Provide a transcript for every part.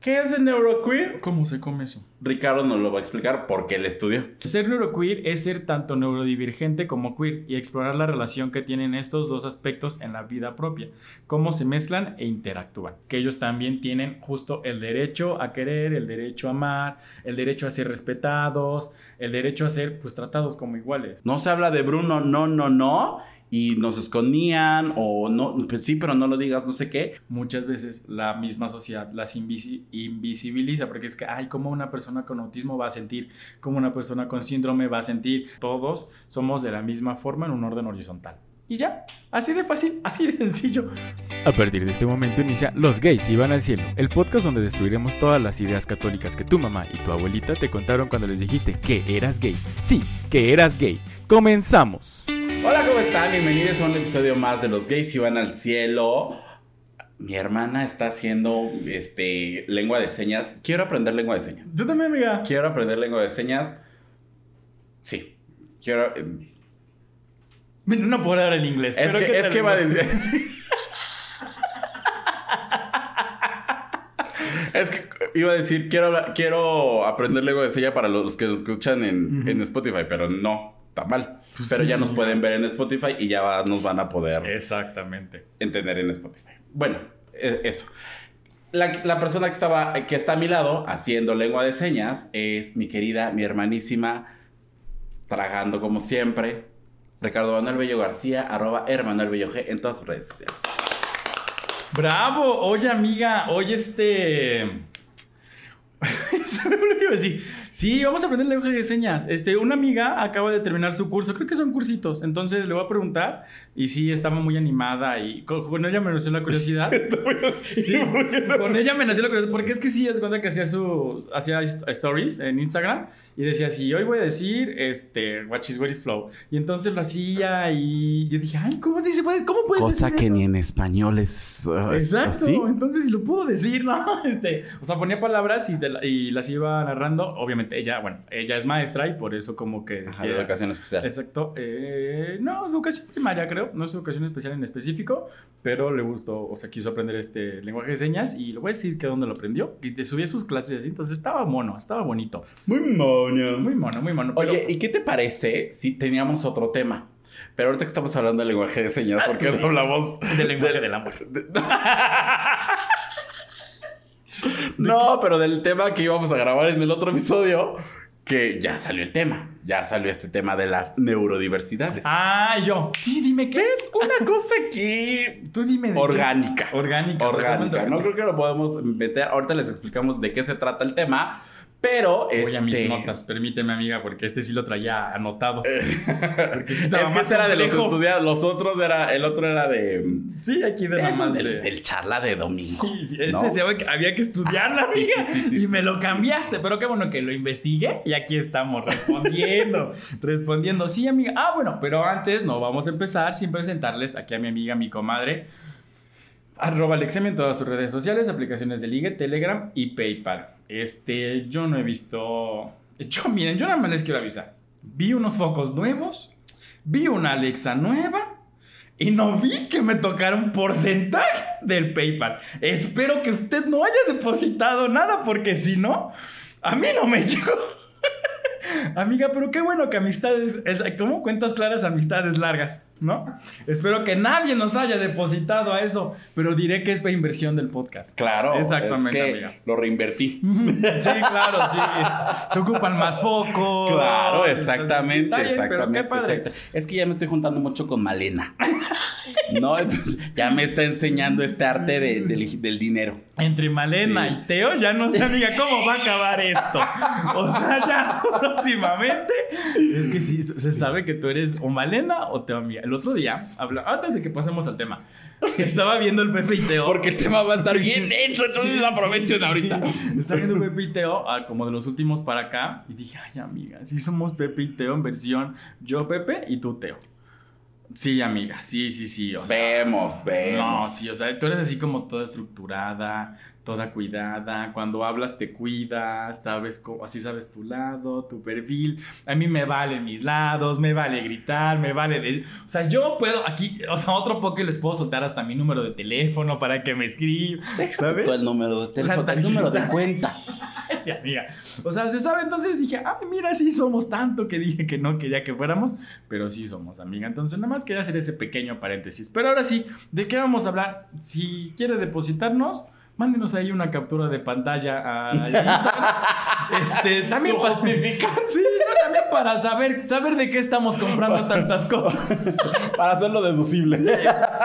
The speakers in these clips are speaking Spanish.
¿Qué es el neuroqueer? ¿Cómo se come eso? Ricardo nos lo va a explicar porque él estudió. Ser neuroqueer es ser tanto neurodivergente como queer y explorar la relación que tienen estos dos aspectos en la vida propia, cómo se mezclan e interactúan. Que ellos también tienen justo el derecho a querer, el derecho a amar, el derecho a ser respetados, el derecho a ser pues tratados como iguales. No se habla de Bruno, no, no, no. Y nos escondían o no, pues sí, pero no lo digas, no sé qué. Muchas veces la misma sociedad las invisi- invisibiliza porque es que, ay, ¿cómo una persona con autismo va a sentir? ¿Cómo una persona con síndrome va a sentir? Todos somos de la misma forma en un orden horizontal. Y ya, así de fácil, así de sencillo. A partir de este momento inicia Los gays iban al cielo, el podcast donde destruiremos todas las ideas católicas que tu mamá y tu abuelita te contaron cuando les dijiste que eras gay. Sí, que eras gay. Comenzamos. Hola, ¿cómo están? Bienvenidos a un episodio más de Los Gays y van al cielo. Mi hermana está haciendo este lengua de señas. Quiero aprender lengua de señas. Yo también, amiga. Quiero aprender lengua de señas. Sí. Quiero. eh, No puedo hablar en inglés. Es pero que, ¿qué es tal que va a decir. es que iba a decir, quiero, hablar- quiero aprender lengua de señas para los que lo escuchan en, en Spotify, pero no, está mal. Pues pero sí, ya nos pueden ver en Spotify y ya va- nos van a poder Exactamente. entender en Spotify. Bueno, e- eso. La, la persona que, estaba, que está a mi lado haciendo lengua de señas es mi querida, mi hermanísima, tragando como siempre, Ricardo Manuel Bello García, arroba Hermanuel Bello G en todas sus redes sociales. Bravo. Oye, amiga, oye, este. Se me olvidó decir. Sí, vamos a aprender lenguaje de señas. Este, una amiga acaba de terminar su curso, creo que son cursitos. Entonces le voy a preguntar. Y sí, estaba muy animada. Y con, con ella me nació la curiosidad. Sí, con ella me nació la curiosidad. Porque es que sí, es cuenta que hacía su. hacía stories en Instagram. Y decía así, hoy voy a decir, este, what is, where is flow. Y entonces lo hacía y yo dije, ay, ¿cómo dice? puedes- ¿Cómo puedes Cosa decir que eso? ni en español es uh, Exacto, así. entonces si lo pudo decir, ¿no? Este, o sea, ponía palabras y, de la- y las iba narrando. Obviamente, ella, bueno, ella es maestra y por eso como que... Ajá, de educación especial. Exacto. eh, no, educación primaria, creo. No es educación especial en específico, pero le gustó, o sea, quiso aprender este lenguaje de señas y le voy a decir que dónde lo aprendió. Y te subí a sus clases así, entonces estaba mono, estaba bonito. Muy mono. Muy mono, muy mono. pero- Oye, ¿y qué te parece si teníamos otro tema? Pero ahorita que estamos hablando del lenguaje de señas, ¿por qué no hablamos del lenguaje del amor. No, pero del tema que íbamos a grabar en el otro episodio, que ya salió el tema. Ya salió este tema de las neurodiversidades. Ah, yo. Sí, dime qué es. Una cosa aquí Tú dime. de qué. orgánica. Orgánica. Orgánica. No creo que lo podemos meter. Ahorita les explicamos de qué se trata el tema. Pero Voy a mis este, notas, permíteme, amiga, porque este sí lo traía anotado. Porque sí estaba Es que más ese era de los estudiados. Los otros era. El otro era de. Sí, aquí de nada más del, de- del charla de domingo. Sí, sí, este ¿no? se había que estudiarla, sí, amiga. sí, y me lo cambiaste, pero qué bueno que lo investigué y aquí estamos respondiendo. respondiendo. Sí, amiga. Ah, bueno, pero antes no vamos a empezar sin presentarles aquí a mi amiga, mi comadre. Arroba Alexem en todas sus redes sociales, aplicaciones de ligue, Telegram y PayPal. Este, yo no he visto. Yo, miren, yo nada más les quiero avisar. Vi unos focos nuevos, vi una Alexa nueva y no vi que me tocara un porcentaje del PayPal. Espero que usted no haya depositado nada, porque si no, a mí no me llegó. Amiga, pero qué bueno que amistades, es, como cuentas claras, amistades largas, ¿no? Espero que nadie nos haya depositado a eso, pero diré que es inversión del podcast. Claro. Exactamente, es que amiga. Lo reinvertí. Sí, claro, sí. Se ocupan más focos. Claro, exactamente, bien, exactamente. Pero qué padre. Es que ya me estoy juntando mucho con Malena. no, entonces ya me está enseñando este arte de- del, del dinero. Entre Malena Sí. y Teo, ya no sé, amiga, cómo va a acabar esto. O sea, ya próximamente. Es que sí, se sabe que tú eres o Malena o Teo, amiga. El otro día, habla, antes de que pasemos al tema, estaba viendo el Pepe y Teo. Porque el tema va a estar bien hecho, entonces Sí, aprovechen sí, ahorita. sí. Estaba viendo Pepe y Teo, ah, como de los últimos para acá, y dije, ay, amiga, sí somos Pepe y Teo en versión yo, Pepe, y tú, Teo. Sí, amiga, sí, sí, sí. O sea, Vemos, vemos. no, sí, o sea, tú eres así como toda estructurada, toda cuidada. Cuando hablas te cuidas, sabes cómo, así sabes tu lado, tu perfil. A mí me valen mis lados, me vale gritar, me vale decir. O sea, yo puedo aquí, o sea, otro poco les puedo soltar hasta mi número de teléfono para que me escriban. ¿Sabes? Todo el número de teléfono, el número de cuenta. Sí, amiga. O sea, se sabe, entonces dije, ay, mira, sí somos tanto que dije que no quería que fuéramos, pero sí somos, amiga. Entonces, nada más quería hacer ese pequeño paréntesis. Pero ahora sí, ¿de qué vamos a hablar? Si quiere depositarnos, mándenos ahí una captura de pantalla a Instagram. Este, también para-. Sí, no, también para saber, saber de qué estamos comprando tantas cosas. Para hacerlo deducible.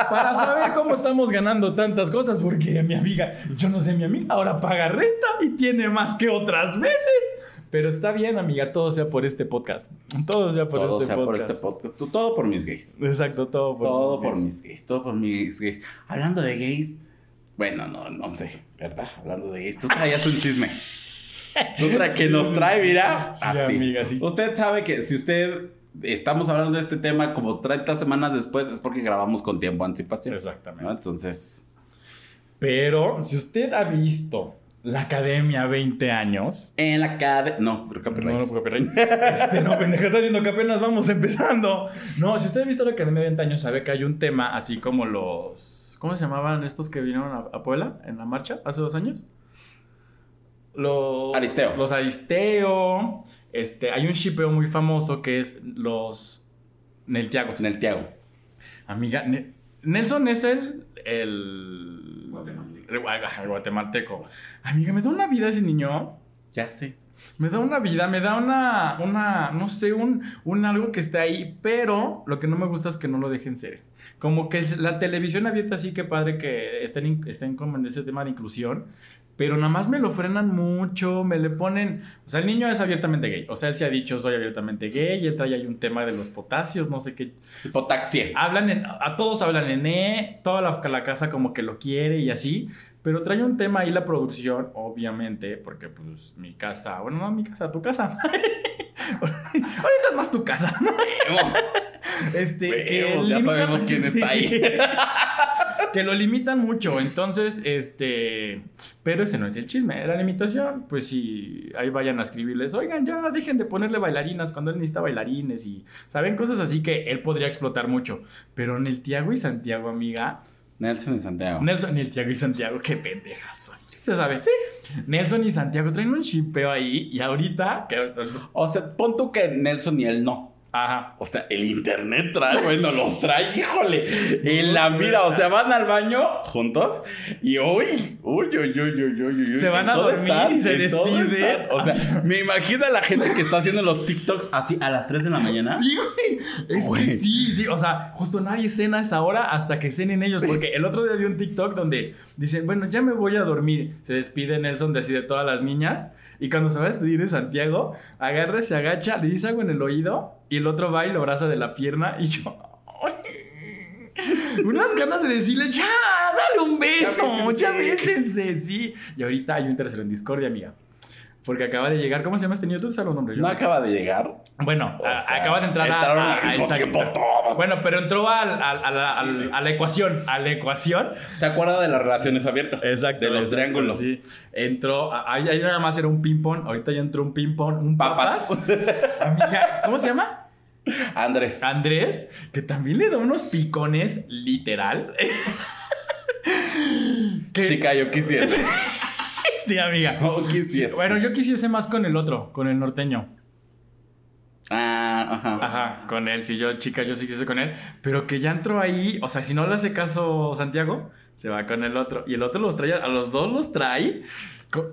Para saber cómo estamos ganando tantas cosas, porque mi amiga, yo no sé, mi amiga ahora paga renta y tiene más que otras veces. Pero está bien, amiga, todo sea por este podcast. Todo sea por, todo este, sea por podcast. este podcast. Todo por mis gays. Exacto, todo por Todo mis por gays. mis gays. Todo por mis gays. Hablando de gays. Bueno, no, no sé, ¿verdad? Hablando de. Tú traías un chisme. Tú tra- que nos trae, mira. Sí, así. amiga, sí. Usted sabe que si usted estamos hablando de este tema como 30 semanas después, es porque grabamos con tiempo de anticipación. Exactamente. ¿no? Entonces. Pero si usted ha visto la academia 20 años. En la cadena. No, pero copyright. No, no, copyright. Este, no, pendeja, estás viendo que apenas vamos empezando. No, si usted ha visto la academia de 20 años, sabe que hay un tema así como los. ¿Cómo se llamaban estos que vinieron a, a Puebla en la marcha hace dos años? Los. Aristeo. Los Aristeo. Este, hay un shipeo muy famoso que es los Neltiagos. En el Tiago. Amiga, Ne- Nelson es el. El. Ajá, el guatemalteco. Amiga, me da una vida ese niño. Ya sé. Me da una vida, me da una, una, no sé, un, un algo que está ahí, pero lo que no me gusta es que no lo dejen ser. Como que es- la televisión abierta sí que padre que estén, estén como en ese tema de inclusión, pero nada más me lo frenan mucho, me le ponen, o sea, el niño es abiertamente gay, o sea, él se ha dicho soy abiertamente gay, y él trae ahí un tema de los potasios, no sé qué, Hipotaxia. hablan en, a todos hablan en E, toda la, la casa como que lo quiere y así, pero trae un tema ahí la producción, obviamente, porque pues mi casa, bueno, no mi casa, tu casa. Ahorita es más tu casa. Este, Vemos, ya sabemos quién está ahí. que lo limitan mucho, entonces, este, pero ese no es el chisme, la limitación, pues si ahí vayan a escribirles, oigan, ya dejen de ponerle bailarinas cuando él necesita bailarines y, ¿saben? Cosas así que él podría explotar mucho, pero en el Tiago y Santiago, amiga, Nelson y Santiago. Nelson y el Tiago y Santiago, qué pendejas son. Sí, se sabe. Sí. Nelson y Santiago traen un chipeo ahí y ahorita, que, O sea, pon tú que Nelson y él no. Ajá. O sea, el internet trae, bueno, los trae, híjole, en la mira, o sea, van al baño juntos y uy, uy, uy, uy, uy, uy, uy se van a dormir y se despiden. O sea, me imagino a la gente que está haciendo los TikToks así a las 3 de la mañana. Sí, güey. Sí, sí, o sea, justo nadie cena a esa hora hasta que cenen ellos, porque el otro día vi un TikTok donde dicen, bueno, ya me voy a dormir. Se despide Nelson de así de todas las niñas. Y cuando se va a despedir de Santiago, agarra, se agacha, le dice algo en el oído. Y el otro va y lo abraza de la pierna. Y yo. Unas ganas de decirle, ya, dale un beso, ya bésense". bésense, sí. Y ahorita hay un tercero en discordia, amiga. Porque acaba de llegar, ¿cómo se llama este niño? ¿Tú sabes los nombres? No acaba de llegar. bueno, a- sea, acaba de entrar a, a- a- mismo exacto. tiempo todos. Bueno, pero entró al- al- a, la, al- a la ecuación. A la ecuación. ¿Se acuerda de las relaciones abiertas? De los exacto, triángulos. Sí. Entró. a- Ahí, ahí nada más era un ping-pong. Ahorita ya entró un ping-pong. Un papas. Papas. Amiga, ¿cómo se llama? Andrés. Andrés, que también le da unos picones, literal. Que- Chica, yo quisiera. Sí, amiga. Quisiese. Bueno, yo quisiese más con el otro, con el norteño. Ah, ajá. Ajá, con él, si yo, chica, yo sí quise con él, pero que ya entró ahí, o sea, si no le hace caso Santiago, se va con el otro, y el otro los trae, a los dos los trae,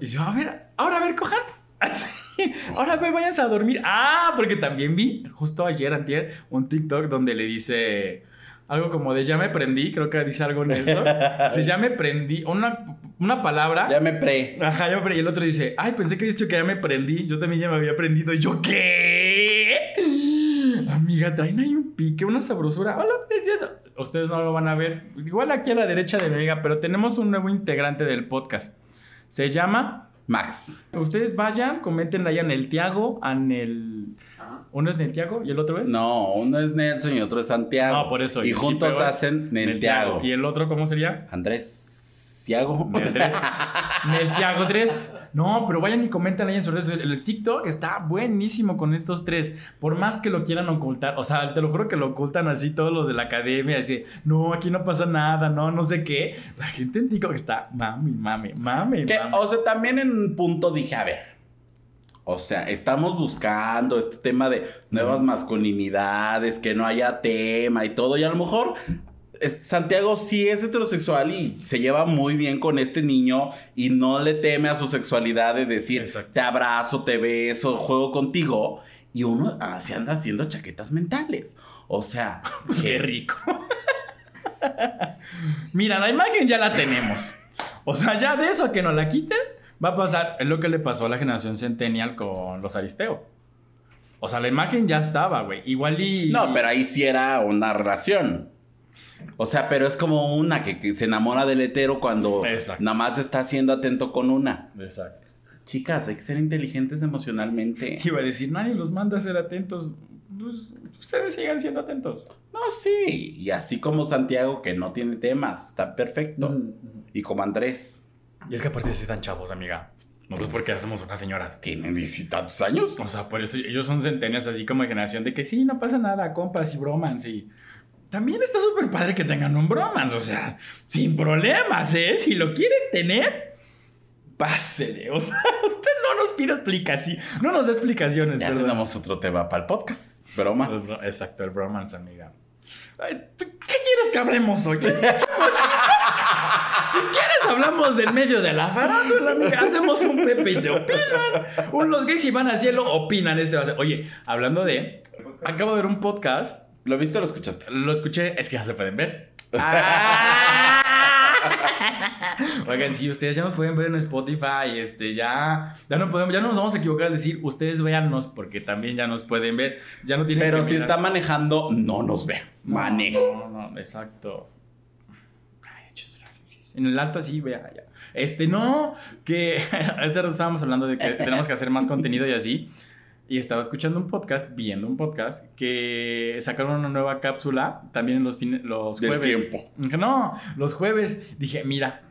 y yo, a ver, ahora a ver, cojan, así, ahora ve, váyanse a dormir, ah, porque también vi, justo ayer, antier, un TikTok donde le dice algo como de ya me prendí, creo que dice algo en eso, dice ya me prendí, una, una palabra, Ya me pre. Ajá, yo, pero y el otro dice, ay, pensé que habías dicho que ya me prendí. Yo también ya me había prendido. Y yo, ¿qué? Amiga, traen ahí un pique, una sabrosura. Hola, preciosa. Ustedes no lo van a ver. Igual aquí a la derecha de mi amiga, pero tenemos un nuevo integrante del podcast. Se llama. Max. Ustedes vayan, comenten ahí en el Tiago, en el. Uno es Neltiago y el otro es. No, uno es Nelson y otro es Santiago. No, por eso. Y juntos hacen. Neltiago. ¿Y el otro cómo sería? Andrés. Melciago. Meldres. Melquiago 3. No, pero vayan y comentan ahí en sus redes. sociales. El TikTok está buenísimo con estos tres. Por más que lo quieran ocultar. O sea, te lo juro que lo ocultan así todos los de la academia. Así, no, aquí no pasa nada, no, no sé qué. La gente en TikTok está, mami, mami, mami, Que, mami. o sea, también en un punto dije, a ver. O sea, estamos buscando este tema de nuevas masculinidades, que no haya tema y todo. Y a lo mejor Santiago sí es heterosexual y se lleva muy bien con este niño y no le teme a su sexualidad de decir, Exacto. te abrazo, te beso, juego contigo. Y uno ah, se anda haciendo chaquetas mentales. O sea, Pues qué rico. Mira, la imagen ya la tenemos. O sea, ya de eso a que nos la quiten, va a pasar es lo que le pasó a la generación Centennial con los Aristeo. O sea, la imagen ya estaba, güey. Igual y. No, pero ahí sí era una relación. O sea, pero es como una que, que se enamora del hetero cuando Exacto. nada más está siendo atento con una. Exacto. Chicas, hay que ser inteligentes emocionalmente. Iba a decir, nadie los manda a ser atentos. Pues, ustedes sigan siendo atentos. No, sí. Y así como Santiago, que no tiene temas, está perfecto. Y como Andrés, Y es que aparte sí están chavos, amiga. Nosotros porque hacemos unas señoras. tienen tantos años. O sea, por eso ellos son centenias así como de generación de que sí, no pasa nada, compas y bromance y... También está súper padre que tengan un bromance, o sea, sin problemas, ¿eh? Si lo quieren tener, pásele. O sea, usted no nos pida explicaciones, no nos da explicaciones, Ya perdón. tenemos otro tema para el podcast. Bromas. Exacto, el bromance, amiga. Ay, ¿tú ¿Qué quieres que hablemos hoy? Si quieres hablamos del medio de la farándula, amiga. Hacemos un Pepe y te opinan. Un los gays y van al cielo opinan este va a ser. Oye, hablando de, acabo de ver un podcast. ¿Lo viste o lo escuchaste? Lo escuché, es que ya se pueden ver. Oigan, si ustedes ya nos pueden ver en Spotify, este, ya, ya no podemos, ya no nos vamos a equivocar al decir, ustedes véannos, porque también ya nos pueden ver. Ya no tienen Pero que si mirar. está manejando, no nos ve. Maneja. No, no, no, exacto. Ay. En el alto así, vea, ya. Este, no, que hace rato estábamos hablando de que tenemos que hacer más contenido y así. Y estaba escuchando un podcast, viendo un podcast, que sacaron una nueva cápsula también en los, fines, los Del jueves. tiempo. No, los jueves. Dije, mira,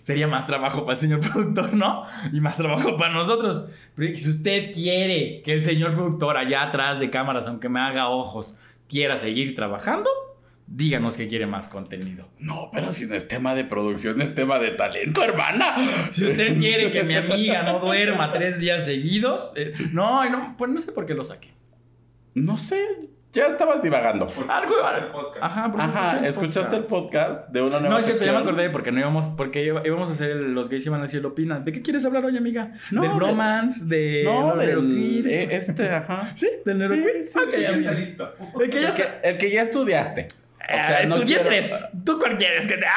sería más trabajo para el señor productor, ¿no? Y más trabajo para nosotros. Pero si usted quiere que el señor productor allá atrás de cámaras, aunque me haga ojos, quiera seguir trabajando, díganos que quiere más contenido. No, pero si no es tema de producción, es tema de talento, hermana. Si usted quiere que mi amiga no duerma tres días seguidos, eh, no, no, pues no sé por qué lo saqué. No sé, ya estabas divagando. Algo, ajá, porque Ajá, escuché ¿escuchaste el podcast de una nueva No, es cierto, ya me acordé porque no íbamos, porque íbamos a hacer el- los gays iban a decir opina. ¿De qué quieres hablar hoy, amiga? No, del de- bromance, de No, lo del, eh, este, ajá. Sí, del Sí, neuroqueer. sí, sí, sí, amiga. sí. listo. El que ya El que, está. el que ya estudiaste. O sea, Ah, no estudié quiero- tres. ¿Tú cuál quieres que te.?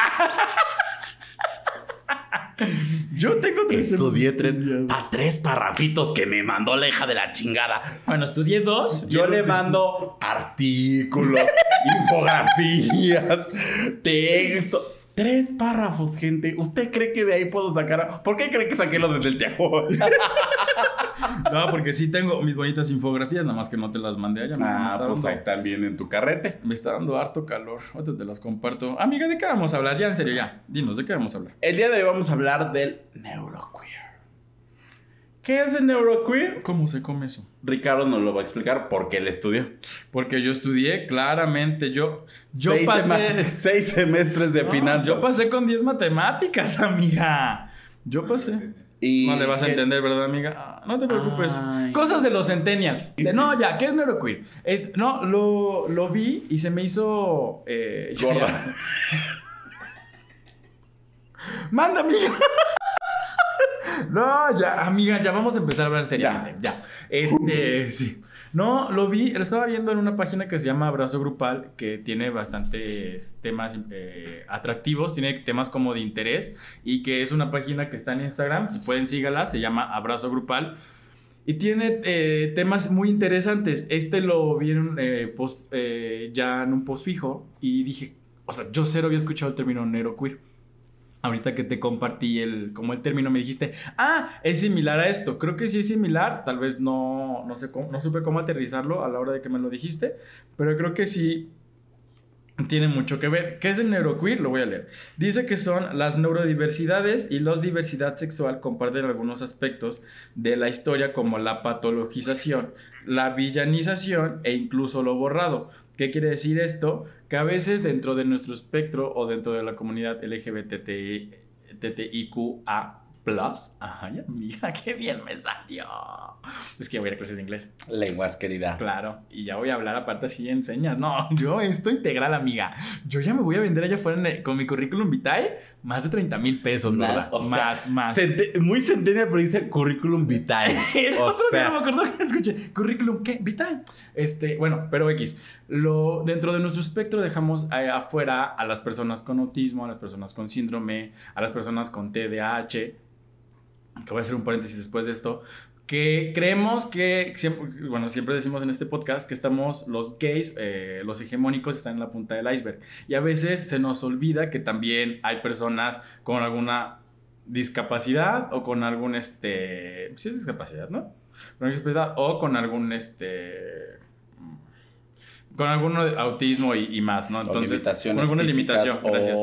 Yo tengo tres. Estudié tres, pa- tres parrafitos que me mandó la hija de la chingada. Bueno, estudié dos. Yo le mando artículos, infografías, texto. Tres párrafos, gente. ¿Usted cree que de ahí puedo sacar? ¿Por qué cree que saqué lo desde el teatro? No, porque sí tengo mis bonitas infografías, nada más que no te las mandé allá. Ah, pues dando- ahí están bien en tu carrete. Me está dando harto calor. Ahorita te las comparto. Amiga, ¿de qué vamos a hablar? Ya, en serio, ya. Dinos, ¿de qué vamos a hablar? El día de hoy vamos a hablar del neuroqueer. ¿Qué es el neuroqueer? ¿Cómo se come eso? Ricardo nos lo va a explicar porque él estudió. Porque yo estudié, claramente. Yo, yo seis, pasé. sema- seis semestres de No, finanzas. Yo pasé con 10 matemáticas, amiga. Yo pasé. Y No le vas a que- entender, ¿verdad, amiga? Ah, no te preocupes. Ay. Cosas de los centennials. De- No, ya, ¿qué es neuroqueer? Es, no, lo, lo vi y se me hizo... eh, ya- Gorda. ya. Manda, amiga. No, ya, amiga, ya vamos a empezar a hablar seriamente. Ya. Este, sí. No, lo vi, lo estaba viendo en una página que se llama Abrazo Grupal, que tiene bastantes temas eh, atractivos, tiene temas como de interés, y que es una página que está en Instagram, si pueden sígala, se llama Abrazo Grupal. Y tiene eh, temas muy interesantes. Este lo vi en un, eh, post, eh, ya en un post fijo y dije, o sea, yo cero había escuchado el término neuroqueer. Ahorita que te compartí el, como el término, me dijiste, ah, es similar a esto. Creo que sí es similar, tal vez no, no, sé no supe cómo aterrizarlo a la hora de que me lo dijiste, pero creo que sí tiene mucho que ver. ¿Qué es el neuroqueer? Lo voy a leer. Dice que son las neurodiversidades y la diversidad sexual comparten algunos aspectos de la historia como la patologización, la villanización e incluso lo borrado. ¿Qué quiere decir esto? Que a veces dentro de nuestro espectro o dentro de la comunidad LGBTIQA Plus. Ay, amiga, qué bien me salió. Es que voy a ir a clases de inglés. Lenguas, querida. Claro, y ya voy a hablar aparte así enseñas. No, yo esto integral, amiga. Yo ya me voy a vender allá afuera con mi currículum vitae más de 30 mil pesos, ¿verdad? más, más. muy centenia, pero dice currículum vitae. o sea. no me acuerdo que escuché. ¿Currículum qué? Vitae. Este, bueno, pero X. Lo, dentro de nuestro espectro dejamos afuera a las personas con autismo, a las personas con síndrome, a las personas con TDAH que voy a hacer un paréntesis después de esto, que creemos que, bueno, siempre decimos en este podcast que estamos, los gays, eh, los hegemónicos están en la punta del iceberg. Y a veces se nos olvida que también hay personas con alguna discapacidad o con algún, este, sí es discapacidad, ¿no? o con algún, este, con algún autismo y, más, ¿no? Entonces, con alguna limitación, gracias.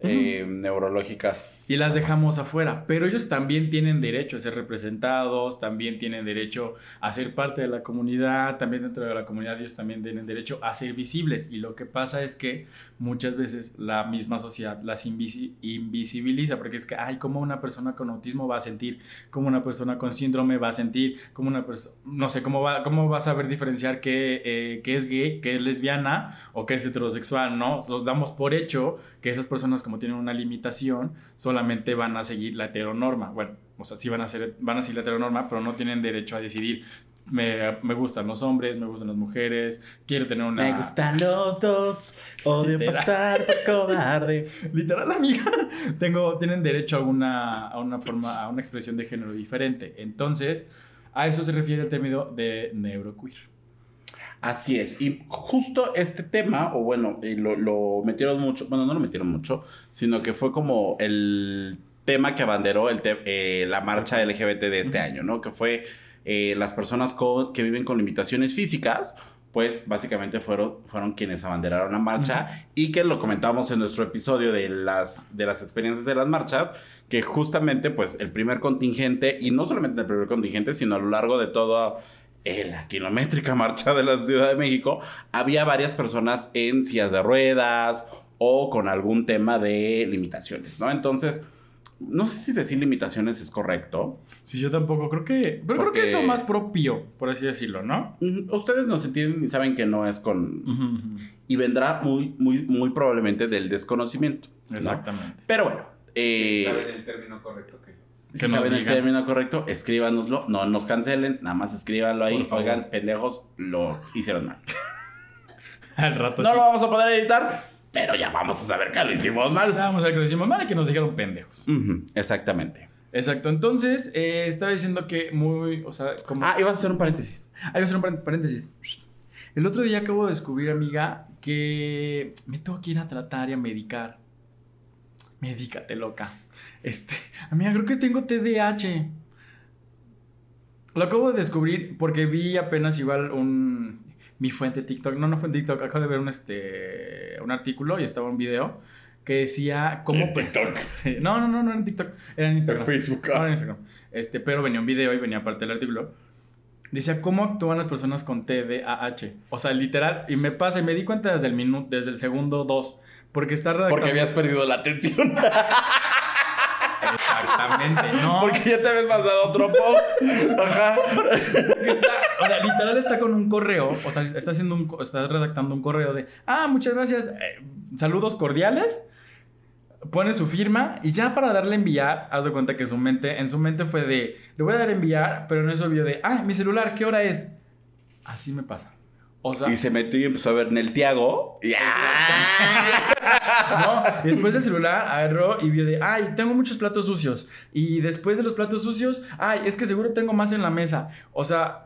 Eh, neurológicas. Y las dejamos afuera, pero ellos también tienen derecho a ser representados, también tienen derecho a ser parte de la comunidad, también dentro de la comunidad ellos también tienen derecho a ser visibles. Y lo que pasa es que muchas veces la misma sociedad las invisibiliza, porque es que, ay, ¿cómo una persona con autismo va a sentir? ¿Cómo una persona con síndrome va a sentir? ¿Cómo una persona, no sé, cómo va, cómo va a saber diferenciar que, eh, es gay, que es lesbiana o que es heterosexual, ¿no? Los damos por hecho que esas personas como tienen una limitación, solamente van a seguir la heteronorma. Bueno, o sea, sí van a, ser, van a seguir la heteronorma, pero no tienen derecho a decidir, me, me gustan los hombres, me gustan las mujeres, quiero tener una... Me gustan los dos, odio pasar por cobarde. Literal, amiga. Tengo, tienen derecho a una, a una forma, a una expresión de género diferente. Entonces, a eso se refiere el término de neuroqueer. Así es. Y justo este tema, o bueno, lo, metieron mucho, bueno, no lo metieron mucho, sino que fue como el tema que abanderó el eh, la marcha LGBT de este año, ¿no? Que fue eh, las personas que viven con limitaciones físicas, pues básicamente fueron, fueron quienes abanderaron la marcha y que lo comentamos en nuestro episodio de las, de las experiencias de las marchas, que justamente pues el primer contingente, y no solamente el primer contingente, sino a lo largo de todo en la kilométrica marcha de la Ciudad de México, había varias personas en sillas de ruedas o con algún tema de limitaciones, ¿no? Entonces, no sé si decir limitaciones es correcto. Sí, yo tampoco. Creo que. Pero creo que es lo más propio, por así decirlo, ¿no? Ustedes nos entienden y saben que no es con. Y vendrá muy, muy, muy probablemente del desconocimiento. Exactamente. Pero bueno. Eh, saben el término correcto que si saben el término correcto, escríbanoslo. No nos cancelen, nada más escríbanlo ahí. Oigan, pendejos, lo hicieron mal. Al rato No lo vamos a poder editar, pero ya vamos a saber que lo hicimos mal. vamos a ver que lo hicimos mal y que nos dijeron pendejos. exactamente. Exacto. Entonces, eh, estaba diciendo que muy. O sea, como. Ah, ibas a hacer un paréntesis. Ah, iba a hacer un paréntesis. El otro día acabo de descubrir, amiga, que me tengo que ir a tratar y a medicar. Medícate, loca. Este, amiga, creo que tengo TDAH. Lo acabo de descubrir porque vi apenas igual un mi fuente TikTok, no no fue en TikTok, acabo de ver un este un artículo y estaba un video que decía cómo ¿En TikTok. No, no, no, no era en TikTok, era en Instagram. En Facebook. No, era en Instagram. Este, pero venía un video y venía parte del artículo. Decía cómo actúan las personas con TDAH. O sea, literal, y me pasa y me di cuenta desde el minuto, desde el segundo 2, porque está Porque habías perdido la atención. Exactamente, no. Porque ya te habías pasado otro post. Ajá. Está, o sea, literal está con un correo, o sea, está haciendo un, está redactando un correo de, ah, muchas gracias, eh, saludos cordiales. Pone su firma y ya para darle enviar, haz de cuenta que su mente, en su mente fue de, le voy a dar enviar, pero en eso vio de, ah, mi celular, ¿qué hora es? Así me pasa y se metió y empezó a ver en el Tiago. Y no, después del celular agarró y vio de, ay, tengo muchos platos sucios. Y después de los platos sucios, ay, es que seguro tengo más en la mesa. O sea,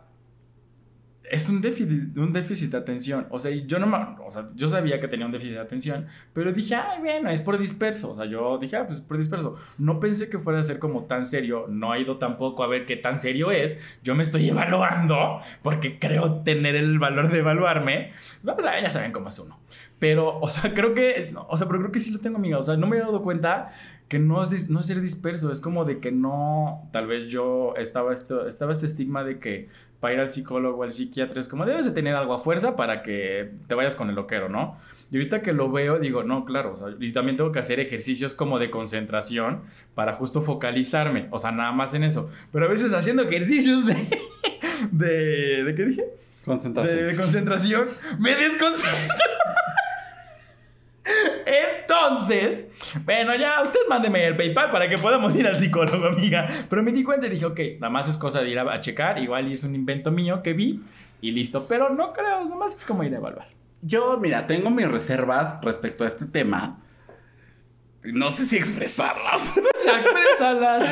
es un déficit, un déficit de atención. O sea, yo no o sea, yo sabía que tenía un déficit de atención, pero dije, ay, bueno, es por disperso. O sea, yo dije, ah, pues por disperso. No pensé que fuera a ser como tan serio. No ha ido tampoco a ver qué tan serio es. Yo me estoy evaluando porque creo tener el valor de evaluarme. A ver, ya saben cómo es uno. Pero, o sea, creo que, o sea, pero creo que sí lo tengo, amiga. O sea, no me he dado cuenta que no es, no es ser disperso, es como de que no, tal vez yo estaba, esto, estaba este estigma de que para ir al psicólogo o al psiquiatra es como debes de tener algo a fuerza para que te vayas con el loquero, ¿no? Y ahorita que lo veo digo, no, claro, o sea, y también tengo que hacer ejercicios como de concentración para justo focalizarme, o sea, nada más en eso. Pero a veces haciendo ejercicios de... ¿De, ¿de qué dije? Concentración. de, de concentración, me desconcentro. Entonces, bueno, ya usted mándeme el PayPal para que podamos ir al psicólogo, amiga. Pero me di cuenta y dije, ok, nada más es cosa de ir a, checar. Igual es un invento mío que vi y listo. Pero no creo, nada más es como ir a evaluar. Yo, mira, tengo mis reservas respecto a este tema. No sé si expresarlas. Ya expresalas.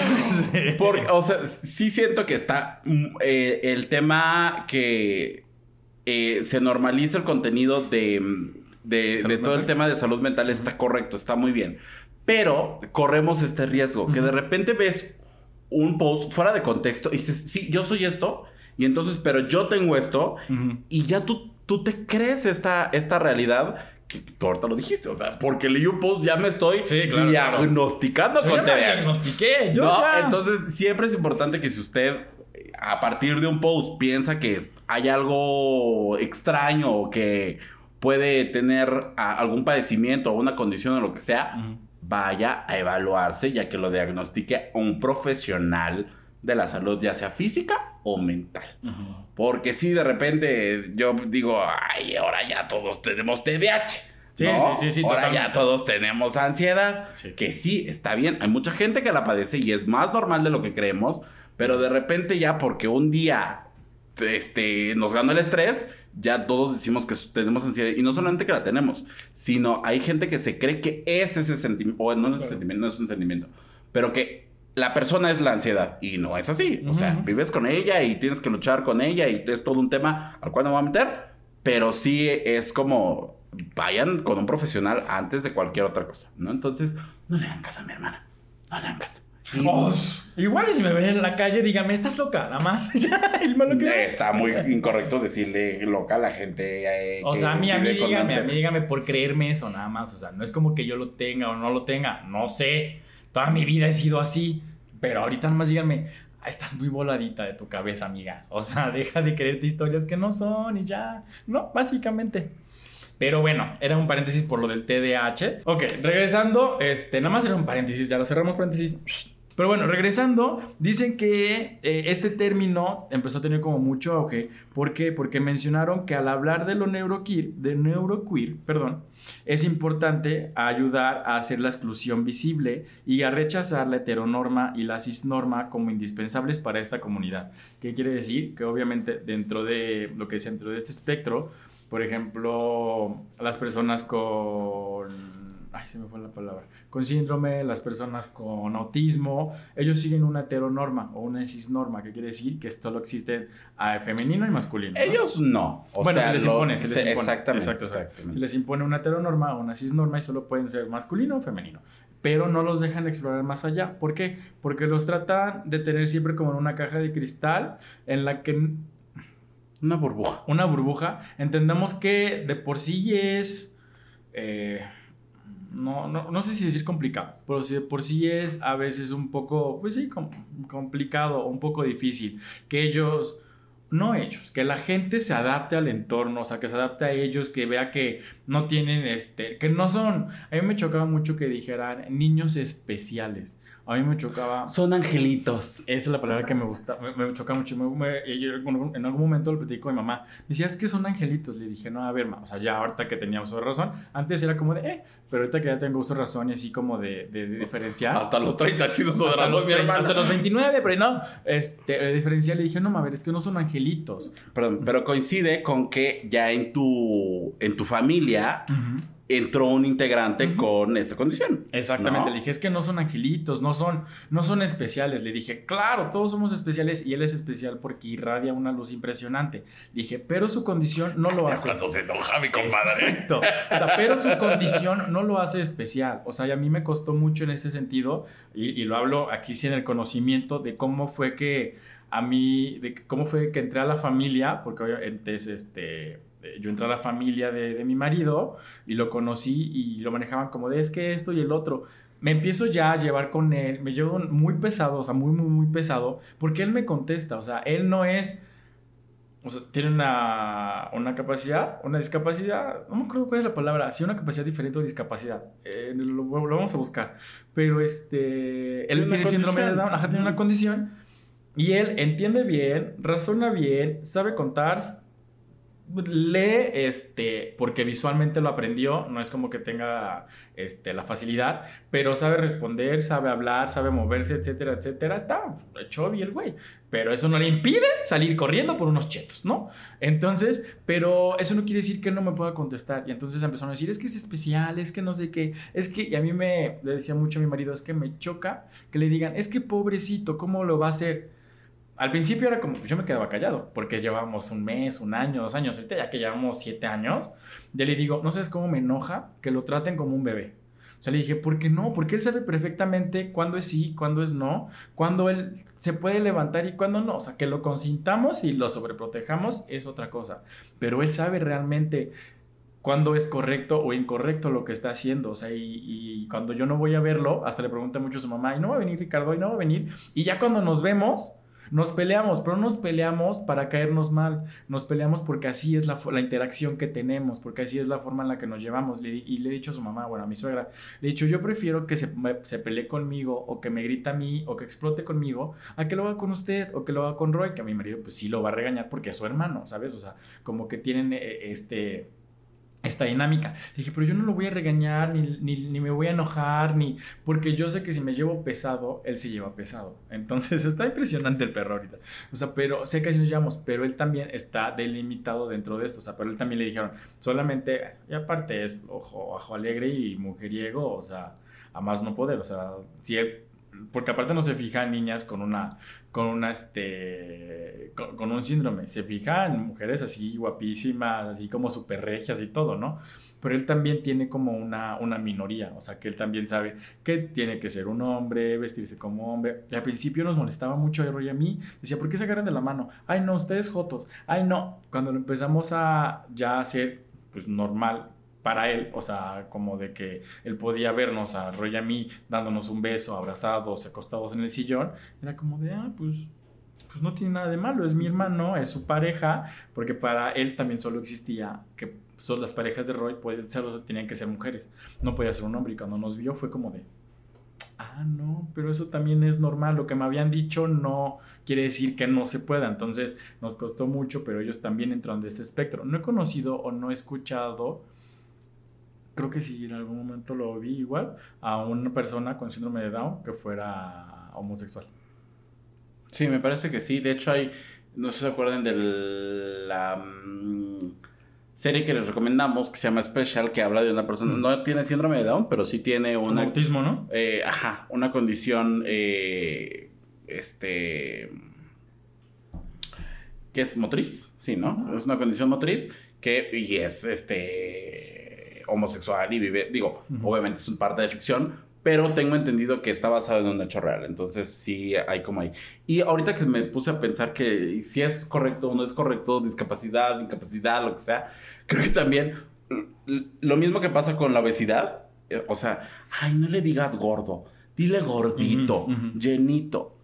Porque, o sea, sí siento que está mm, eh, el tema que eh, se normaliza el contenido de, mm, de, ¿Salud de todo el tema de salud mental está correcto, está muy bien. Pero corremos este riesgo, que de repente ves un post fuera de contexto y dices, sí, yo soy esto, y entonces, pero yo tengo esto, Ujú. y ya tú, tú te crees esta, esta realidad. Que tú ahorita lo dijiste, o sea, porque leí un post, ya me estoy Sí, claro, claro. diagnosticando Yo con ya me diagnostiqué, yo no, ya. entonces siempre es importante que si usted eh, a partir de un post piensa que hay algo extraño o que puede tener algún padecimiento o una condición o lo que sea, vaya a evaluarse ya que lo diagnostique un profesional de la salud, ya sea física o mental. Porque si de repente yo digo, ay, ahora ya todos tenemos TDAH. Sí, ¿no? sí, sí, sí, Ahora totalmente. ya todos tenemos ansiedad. Sí. Que sí, está bien. Hay mucha gente que la padece y es más normal de lo que creemos. Pero de repente ya porque un día este, nos ganó el estrés, ya todos decimos que tenemos ansiedad. Y no solamente que la tenemos, sino hay gente que se cree que es ese sentimiento, o no es ese sentimiento, no es un sentimiento, pero que la persona es la ansiedad. Y no es así. O sea, vives con ella y tienes que luchar con ella y es todo un tema al cual no voy a meter. Pero sí es como vayan con un profesional antes de cualquier otra cosa, ¿no? Entonces, no le hagan caso a mi hermana. No le hagan caso. Oh, igual y si me ven en la calle, dígame, estás loca, nada más. Está muy incorrecto decirle loca a la gente. eh, O que sea, a mí, a mí dígame, a mí dígame por creerme eso nada más. O sea, no es como que yo lo tenga o no lo tenga. No sé. Toda mi vida he sido así. Pero ahorita nada más díganme, "Ah, estás muy voladita de tu cabeza, amiga. O sea, deja de creerte historias que no son y ya. No, básicamente. Pero bueno, era un paréntesis por lo del TDAH. Ok, regresando, este, nada más era un paréntesis, ya lo cerramos paréntesis. Pero bueno, regresando, dicen que eh, este término empezó a tener como mucho auge. ¿Por qué? Porque mencionaron que al hablar de lo neuroqueer, de neuroqueer, perdón, es importante ayudar a hacer la exclusión visible y a rechazar la heteronorma y la cisnorma como indispensables para esta comunidad. ¿Qué quiere decir? Que obviamente dentro de lo que es dentro de este espectro, por ejemplo, las personas con... Ay, se me fue la palabra. Con síndrome, las personas con autismo, ellos siguen una heteronorma o una cisnorma, que quiere decir que solo existe a femenino y masculino. ¿no? Ellos no. O bueno, sea, se les lo- impone, se les se- impone. Exactamente. Exacto. exactamente. Se les impone una heteronorma o una cisnorma y solo pueden ser masculino o femenino. Pero no los dejan explorar más allá. ¿Por qué? Porque los tratan de tener siempre como en una caja de cristal en la que Una burbuja. una burbuja, entendamos que de por sí es, eh, no, no, no sé si decir complicado, pero si por sí es a veces un poco, pues sí, com- complicado, un poco difícil, que ellos, no ellos, que la gente se adapte al entorno, o sea, que se adapte a ellos, que vea que no tienen, este, que no son, a mí me chocaba mucho que dijeran niños especiales, a mí me chocaba... Son angelitos. Esa es la palabra que me gusta, me, me choca mucho. Me- me- y yo en algún momento lo platiqué con mi mamá. Me decía, es que son angelitos. Le dije, no, a ver, ma, o sea, ya ahorita que tenía uso de razón. Antes era como de, eh, pero ahorita que ya tengo uso de razón y así como de, de- de diferenciar. Hasta los 30 kilos de Hasta razón, los, mi 30, hermana. hasta los 29, pero no. Este, de diferenciar le dije, no, ma, a ver, es que no son angelitos. Perdón, pero coincide con que ya en tu, en tu familia entró un integrante con esta condición. Exactamente, ¿no? le dije, es que no son angelitos, no son, no son especiales. Le dije, claro, todos somos especiales y él es especial porque irradia una luz impresionante. Le dije, pero su condición no lo hace. Cuando se enoja mi compadre. Exacto. O sea, pero su condición no lo hace especial. O sea, y a mí me costó mucho en este sentido, y, y lo hablo aquí sí en el conocimiento de cómo fue que a mí, de cómo fue que entré a la familia, porque obviamente es este, yo entré a la familia de, de mi marido y lo conocí y lo manejaban como de es que esto y el otro me empiezo ya a llevar con él, me llevo muy pesado, o sea, muy, muy, muy pesado, porque él me contesta, o sea, él no es, o sea, tiene una, una capacidad, una discapacidad, no me acuerdo cuál es la palabra, sí, una capacidad diferente o discapacidad, eh, lo, lo, vamos a buscar, pero este, él tiene, síndrome de Down, ajá, tiene una condición, y él entiende bien, razona bien, sabe contar, lee este porque visualmente lo aprendió no es como que tenga este la facilidad pero sabe responder sabe hablar sabe moverse etcétera etcétera. Está bien el güey pero eso no le impide salir corriendo por unos chetos no entonces pero eso no quiere decir que no me pueda contestar. Y entonces empezaron a decir es que es especial es que no sé qué es que y a mí me decía mucho a mi marido es que me choca que le digan es que pobrecito cómo lo va a hacer al principio era como, pues yo me quedaba callado, porque llevábamos un mes, un año, dos años, ahorita ya que llevamos siete años, ya le digo, no sabes cómo me enoja que lo traten como un bebé. O sea, le dije, ¿por qué no? Porque él sabe perfectamente cuándo es sí, cuándo es no, cuándo él se puede levantar y cuándo no. O sea, que lo consintamos y lo sobreprotejamos es otra cosa. Pero él sabe realmente cuándo es correcto o incorrecto lo que está haciendo. O sea, y, y, cuando yo no voy a verlo, hasta le pregunté mucho a su mamá, y no va a venir Ricardo, y no va a venir. Y ya cuando nos vemos, nos peleamos, pero no nos peleamos para caernos mal, nos peleamos porque así es la, la, interacción que tenemos, porque así es la forma en la que nos llevamos. y le he dicho a su mamá, bueno, a mi suegra, le he dicho, yo prefiero que se, se pelee conmigo o que me grita a mí o que explote conmigo, a que lo haga con usted o que lo haga con Roy, que a mi marido pues sí lo va a regañar porque es su hermano, ¿sabes? O sea, como que tienen eh, este esta dinámica. dije, pero yo no lo voy a regañar, ni, ni, ni, me voy a enojar, ni... Porque yo sé que si me llevo pesado, él se lleva pesado. Entonces está impresionante el perro ahorita. O sea, pero sé que así nos llevamos, pero él también está delimitado dentro de esto. O sea, pero él también le dijeron, solamente, y aparte es ojo, ojo alegre y mujeriego, o sea, a más no poder. O sea, si él porque aparte no se fija en niñas con una, con una, este, con, un síndrome, se fija en mujeres así guapísimas, así como super regias y todo, ¿no? Pero él también tiene como una, una minoría, o sea, que él también sabe que tiene que ser un hombre, vestirse como hombre. Y al principio nos molestaba mucho a y a mí, decía, ¿por qué se agarran de la mano? Ay, no, ustedes jotos, ay, no. Cuando lo empezamos a ya hacer, pues normal, para él, o sea, como de que él podía vernos a Roy y a mí dándonos un beso, abrazados, acostados en el sillón, era como de, ah, pues, pues no tiene nada de malo, es mi hermano, es su pareja, porque para él también solo existía que son las parejas de Roy, pueden ser, tenían que ser mujeres, no podía ser un hombre, y cuando nos vio fue como de, ah, no, pero eso también es normal, lo que me habían dicho no quiere decir que no se pueda, entonces nos costó mucho, pero ellos también entran de este espectro. No he conocido o no he escuchado creo que si en algún momento lo vi igual, a una persona con síndrome de Down que fuera homosexual. Sí, me parece que sí. De hecho, hay, no sé si se acuerdan de la mm, serie que les recomendamos, que se llama Special, que habla de una persona, mm. no tiene síndrome de Down, pero sí tiene un autismo, ¿no? Eh, ajá, una condición, eh, este, que es motriz, sí, ¿no? Es una condición motriz que, y es, este homosexual y vive, digo, obviamente es un parte de ficción, pero tengo entendido que está basado en un hecho real, entonces sí hay como ahí. Y ahorita que me puse a pensar que si es correcto o no es correcto, discapacidad, incapacidad, lo que sea, creo que también lo mismo que pasa con la obesidad, eh, o sea, ay, no le digas gordo, dile gordito, llenito.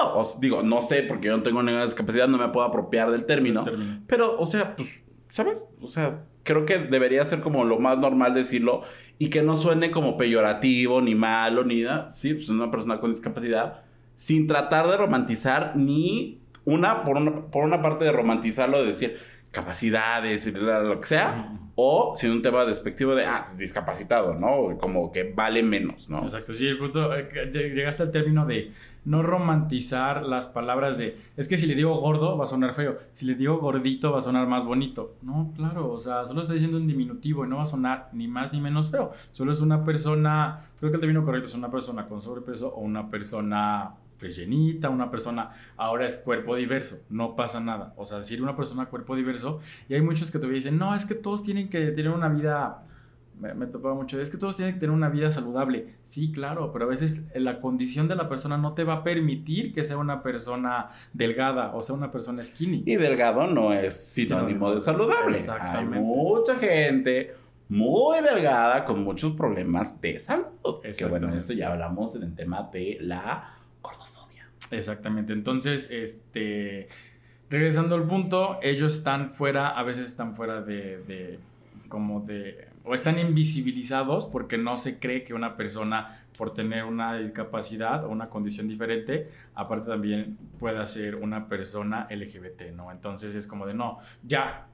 No, os digo, no sé, porque yo no tengo ninguna discapacidad, no me puedo apropiar del término, pero, o sea, pues, ¿sabes? O sea, creo que debería ser como lo más normal decirlo y que no suene como peyorativo, ni malo, ni nada. Sí, pues una persona con discapacidad, sin tratar de romantizar ni una, por una, por una parte de romantizarlo, de decir capacidades, lo que sea, o sin un tema despectivo de, ah, discapacitado, ¿no? Como que vale menos, ¿no? Exacto, sí, justo eh, llegaste al término de no romantizar las palabras de, es que si le digo gordo va a sonar feo, si le digo gordito va a sonar más bonito. No, claro, o sea, solo está diciendo un diminutivo y no va a sonar ni más ni menos feo. Solo es una persona, creo que el término correcto es una persona con sobrepeso o una persona llenita, una persona ahora es cuerpo diverso, no pasa nada. O sea, decir una persona cuerpo diverso, y hay muchos que todavía dicen, no, es que todos tienen que tener una vida me, me topaba mucho. Es que todos tienen que tener una vida saludable. Sí, claro, pero a veces la condición de la persona no te va a permitir que sea una persona delgada o sea una persona skinny. Y delgado no es sinónimo de saludable. Exactamente. Hay mucha gente muy delgada con muchos problemas de salud. Que bueno, eso ya hablamos en el tema de la. Exactamente. Entonces, este. Regresando al punto, ellos están fuera, a veces están fuera de, de- como de, o están invisibilizados porque no se cree que una persona por tener una discapacidad o una condición diferente, aparte también pueda ser una persona LGBT, ¿no? Entonces es como de, no, ya,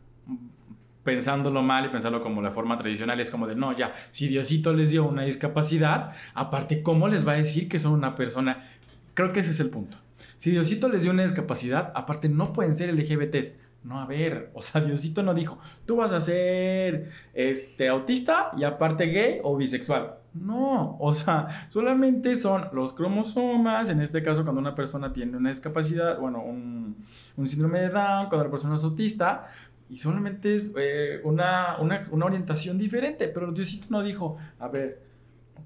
pensándolo mal y pensándolo como la forma tradicional, es como de, no, ya, si Diosito les dio una discapacidad, aparte, ¿cómo les va a decir que son una persona? Creo que ese es el punto. Si Diosito les dio una discapacidad, aparte no pueden ser LGBTs. No, a ver, o sea, Diosito no dijo, tú vas a ser este, autista y aparte gay o bisexual. No, o sea, solamente son los cromosomas, en este caso cuando una persona tiene una discapacidad, bueno, un, síndrome de Down, cuando la persona es autista, y solamente es eh, una, una, una orientación diferente, pero Diosito no dijo, a ver,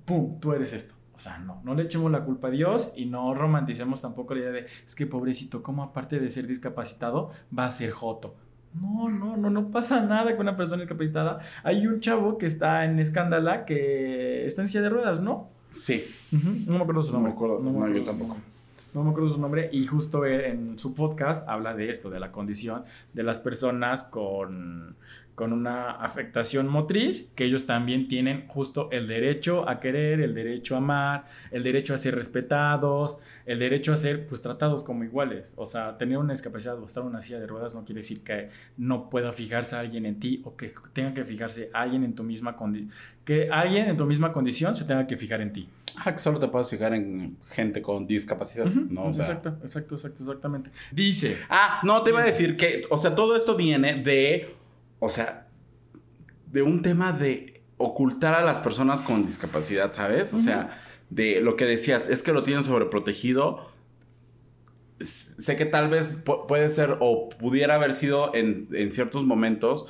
pum, tú eres esto. O sea, no, no le echemos la culpa a Dios y no romanticemos tampoco la idea de, es que pobrecito, ¿cómo aparte de ser discapacitado va a ser joto? No, no, no, no pasa nada con una persona discapacitada. Hay un chavo que está en escándala que está en silla de ruedas, ¿no? Sí. No me acuerdo su No me nombre. acuerdo, no, acuerdo yo tampoco. nombre. No me acuerdo su nombre. Y justo en su podcast habla de esto, de la condición de las personas con, con una afectación motriz, que ellos también tienen justo el derecho a querer, el derecho a amar, el derecho a ser respetados, el derecho a ser pues tratados como iguales. O sea, tener una discapacidad o estar en una silla de ruedas no quiere decir que no pueda fijarse alguien en ti o que tenga que fijarse alguien en tu misma condición, que alguien en tu misma condición se tenga que fijar en ti. Ah, que solo te puedes fijar en gente con discapacidad, ¿no? O sea- exacto, exacto, exacto, exactamente. Dice, Ah, no, te iba a decir que, o sea, todo esto viene de, o sea, de un tema de ocultar a las personas con discapacidad, ¿sabes? O sea, de lo que decías, es que lo tienen sobreprotegido. Sé que tal vez pu- puede ser o pudiera haber sido en, en ciertos momentos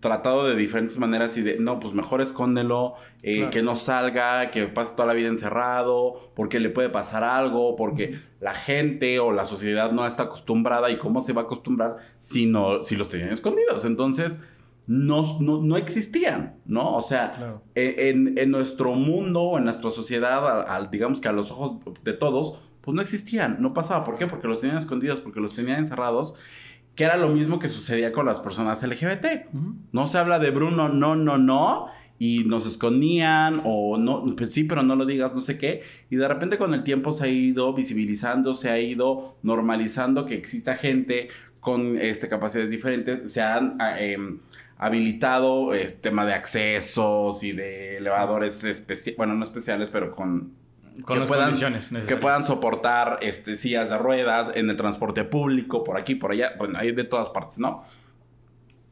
tratado de diferentes maneras y de, no, pues mejor escóndelo, eh, Claro. que no salga, que pase toda la vida encerrado, porque le puede pasar algo, porque la gente o la sociedad no está acostumbrada y cómo se va a acostumbrar si, no, si los tenían escondidos. Entonces, no, no, no existían, ¿no? O sea, Claro. e- en, en nuestro mundo, en nuestra sociedad, al- al- digamos que a los ojos de todos, pues no existían, no pasaba. ¿Por qué? Porque los tenían escondidos, porque los tenían encerrados, que era lo mismo que sucedía con las personas LGBT. No se habla de Bruno, no, no, no. Y nos escondían, o no, pues sí, pero no lo digas, no sé qué. Y de repente con el tiempo se ha ido visibilizando, se ha ido normalizando que exista gente con este, capacidades diferentes. Se han ah, em, habilitado el tema de accesos y de elevadores especiales, bueno, no especiales, pero con con que las puedan- condiciones que puedan soportar este, sillas de ruedas en el transporte público, por aquí, por allá, bueno, hay de todas partes, ¿no?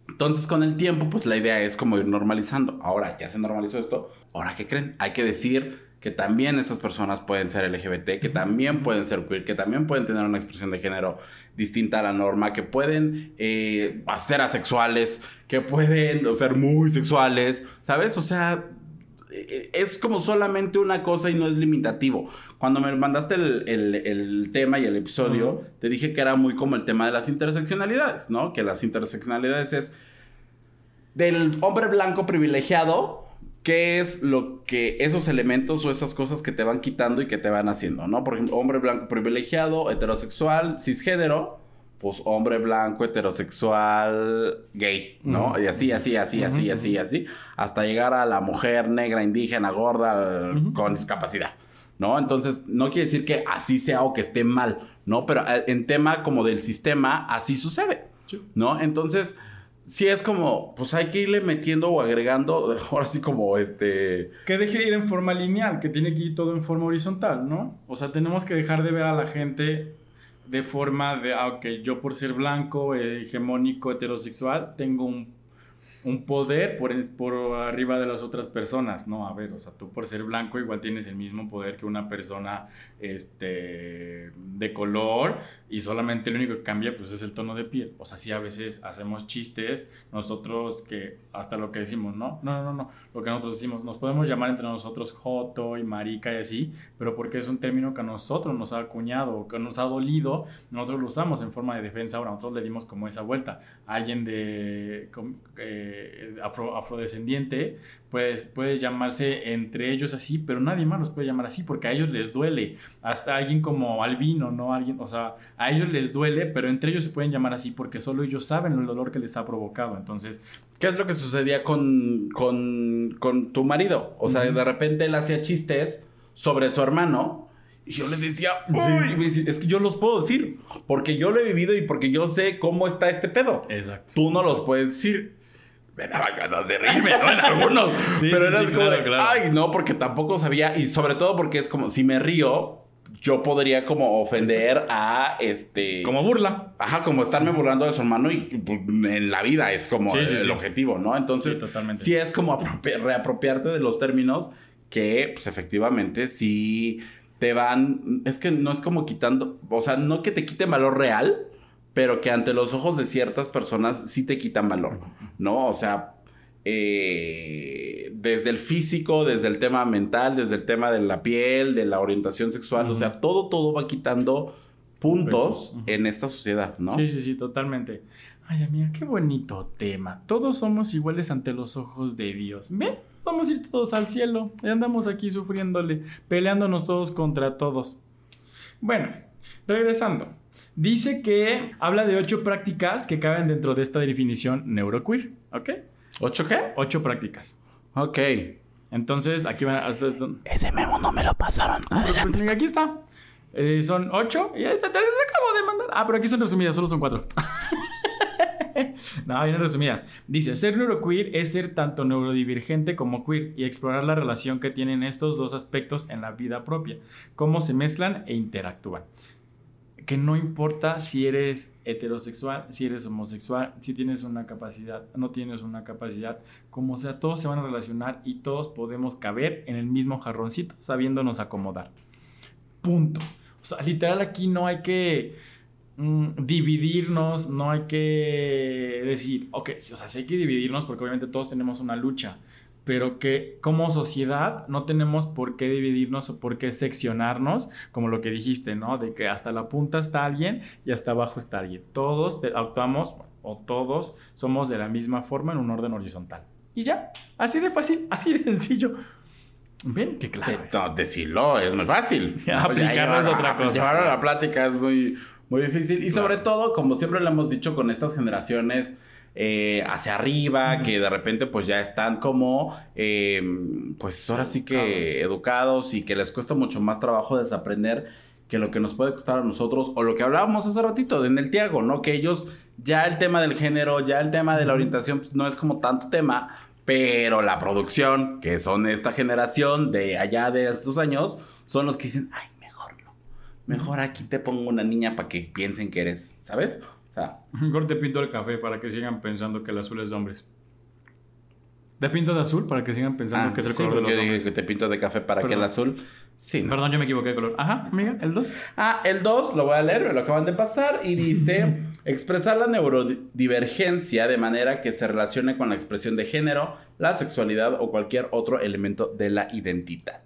Entonces, con el tiempo, pues la idea es como ir normalizando. Ahora, ya se normalizó esto. Ahora, ¿qué creen? Hay que decir que también esas personas pueden ser LGBT, que también pueden ser queer, que también pueden tener una expresión de género distinta a la norma, que pueden eh, ser asexuales, que pueden ser muy sexuales, ¿sabes? O sea, es como solamente una cosa y no es limitativo. Cuando me mandaste el, el- el tema y el episodio, te dije que era muy como el tema de las interseccionalidades, ¿no? Que las interseccionalidades es del hombre blanco privilegiado, ¿qué es lo que esos elementos o esas cosas que te van quitando y que te van haciendo, ¿no? Por ejemplo, hombre blanco privilegiado, heterosexual, cisgénero, pues hombre blanco, heterosexual, gay, ¿no? Y así, así, así, así, así, así, hasta llegar a la mujer negra, indígena, gorda, con discapacidad. ¿No? Entonces, no quiere decir que así sea o que esté mal, ¿no? Pero eh, en tema como del sistema, así sucede. ¿no? Entonces, sí es como, pues hay que irle metiendo o agregando, ahora sí como este... Que deje de ir en forma lineal, que tiene que ir todo en forma horizontal, ¿no? O sea, tenemos que dejar de ver a la gente de forma de, ah, ok, yo por ser blanco, hegemónico, heterosexual, tengo un, un poder por, por arriba de las otras personas. No, a ver, o sea, tú por ser blanco igual tienes el mismo poder que una persona este, de color y solamente lo único que cambia pues es el tono de piel. O sea, sí a veces hacemos chistes nosotros que hasta lo que decimos, ¿no? No, no, no, no. Lo que nosotros decimos, nos podemos llamar entre nosotros joto y marica y así, pero porque es un término que a nosotros nos ha acuñado que nos ha dolido, nosotros lo usamos en forma de defensa. Ahora nosotros le dimos como esa vuelta. Alguien de eh, afro- afrodescendiente pues puede llamarse entre ellos así, pero nadie más los puede llamar así porque a ellos les duele. Hasta alguien como albino, ¿no? Alguien, o sea, a ellos les duele, pero entre ellos se pueden llamar así porque solo ellos saben el dolor que les ha provocado. Entonces, ¿Qué es lo que sucedía con, con, con tu marido? O sea, de repente él hacía chistes sobre su hermano. Y yo le decía, "Uy", dice, es que yo los puedo decir, porque yo lo he vivido y porque yo sé cómo está este pedo. exacto. Tú no los puedes decir. Me daba ganas de reírme, ¿no? En algunos. Sí, pero sí, era sí, como claro, de, claro. ay, no, porque tampoco sabía. Y sobre todo porque es como, si me río, yo podría como ofender a este. Como burla. Ajá, como estarme burlando de su hermano y pues, en la vida es como Sí, sí, el sí. objetivo, ¿no? Entonces, Sí, totalmente. sí es como apropi- reapropiarte de los términos que, pues efectivamente, sí te van. Es que no es como quitando, o sea, no que te quiten valor real, pero que ante los ojos de ciertas personas sí te quitan valor, ¿no? O sea, eh, desde el físico, desde el tema mental, desde el tema de la piel, de la orientación sexual, o sea, todo, todo va quitando puntos en esta sociedad, ¿no? Sí, sí, sí, totalmente. Ay, amiga, qué bonito tema. Todos somos iguales ante los ojos de Dios. ¿Ven? Vamos a ir todos al cielo. Y andamos aquí sufriéndole, peleándonos todos contra todos. Bueno, regresando. Dice que habla de ocho prácticas que caben dentro de esta definición neuroqueer. ¿Ok? ¿Ocho qué? Ocho prácticas. Ok. Entonces, aquí van a hacer. Ese memo no me lo pasaron. Pues mira, aquí está. Eh, son ocho. Y ahí te, te- te acabo de mandar. Ah, pero aquí son resumidas, solo son cuatro. no, vienen resumidas. Dice: ser neuroqueer es ser tanto neurodivergente como queer y explorar la relación que tienen estos dos aspectos en la vida propia, cómo se mezclan e interactúan. Que no importa si eres heterosexual, si eres homosexual, si tienes una capacidad, no tienes una capacidad, como sea, todos se van a relacionar y todos podemos caber en el mismo jarroncito sabiéndonos acomodar. Punto. O sea, literal aquí no hay que mm, dividirnos, no hay que decir, ok, o sea, sí hay que dividirnos porque obviamente todos tenemos una lucha, pero que como sociedad no tenemos por qué dividirnos o por qué seccionarnos, como lo que dijiste, ¿no? De que hasta la punta está alguien y hasta abajo está alguien. Todos actuamos o todos somos de la misma forma en un orden horizontal. Y ya, así de fácil, así de sencillo. Ven, qué claro. es. No, decirlo es muy fácil. Aplicarlo es otra cosa. Llevarlo a la plática es muy, muy difícil. Y Claro. sobre todo, como siempre lo hemos dicho con estas generaciones eh, hacia arriba, que de repente pues ya están como, eh, pues ahora sí que educados y que les cuesta mucho más trabajo desaprender que lo que nos puede costar a nosotros, o lo que hablábamos hace ratito en el Tiago, ¿no? Que ellos, ya el tema del género, ya el tema de la orientación, pues, no es como tanto tema, pero la producción, que son esta generación de allá de estos años, son los que dicen, ay, mejor no. Mejor aquí te pongo una niña para que piensen que eres, ¿sabes? O sea, Mejor te pinto el café para que sigan pensando que el azul es de hombres. Te pinto de azul para que sigan pensando ah, que es el sí, color de los yo hombres. que te pinto de café para que el azul. Sí, ¿no? Perdón, yo me equivoqué de color. Ajá, amiga, el 2. Ah, el 2, lo voy a leer, me lo acaban de pasar y dice expresar la neurodivergencia de manera que se relacione con la expresión de género, la sexualidad o cualquier otro elemento de la identidad.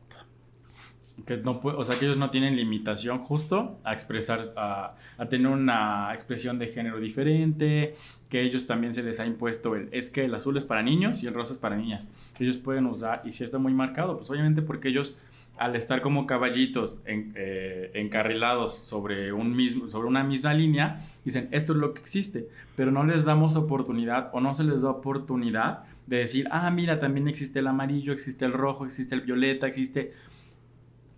Que no o sea, que ellos no tienen limitación justo a expresar, a, a tener una expresión de género diferente, que ellos también se les ha impuesto el, es que el azul es para niños y el rosa es para niñas. Ellos pueden usar, y si está muy marcado, pues obviamente porque ellos, al estar como caballitos en- eh, encarrilados sobre, un mismo, sobre una misma línea, dicen, esto es lo que existe, pero no les damos oportunidad o no se les da oportunidad de decir, ah, mira, también existe el amarillo, existe el rojo, existe el violeta, existe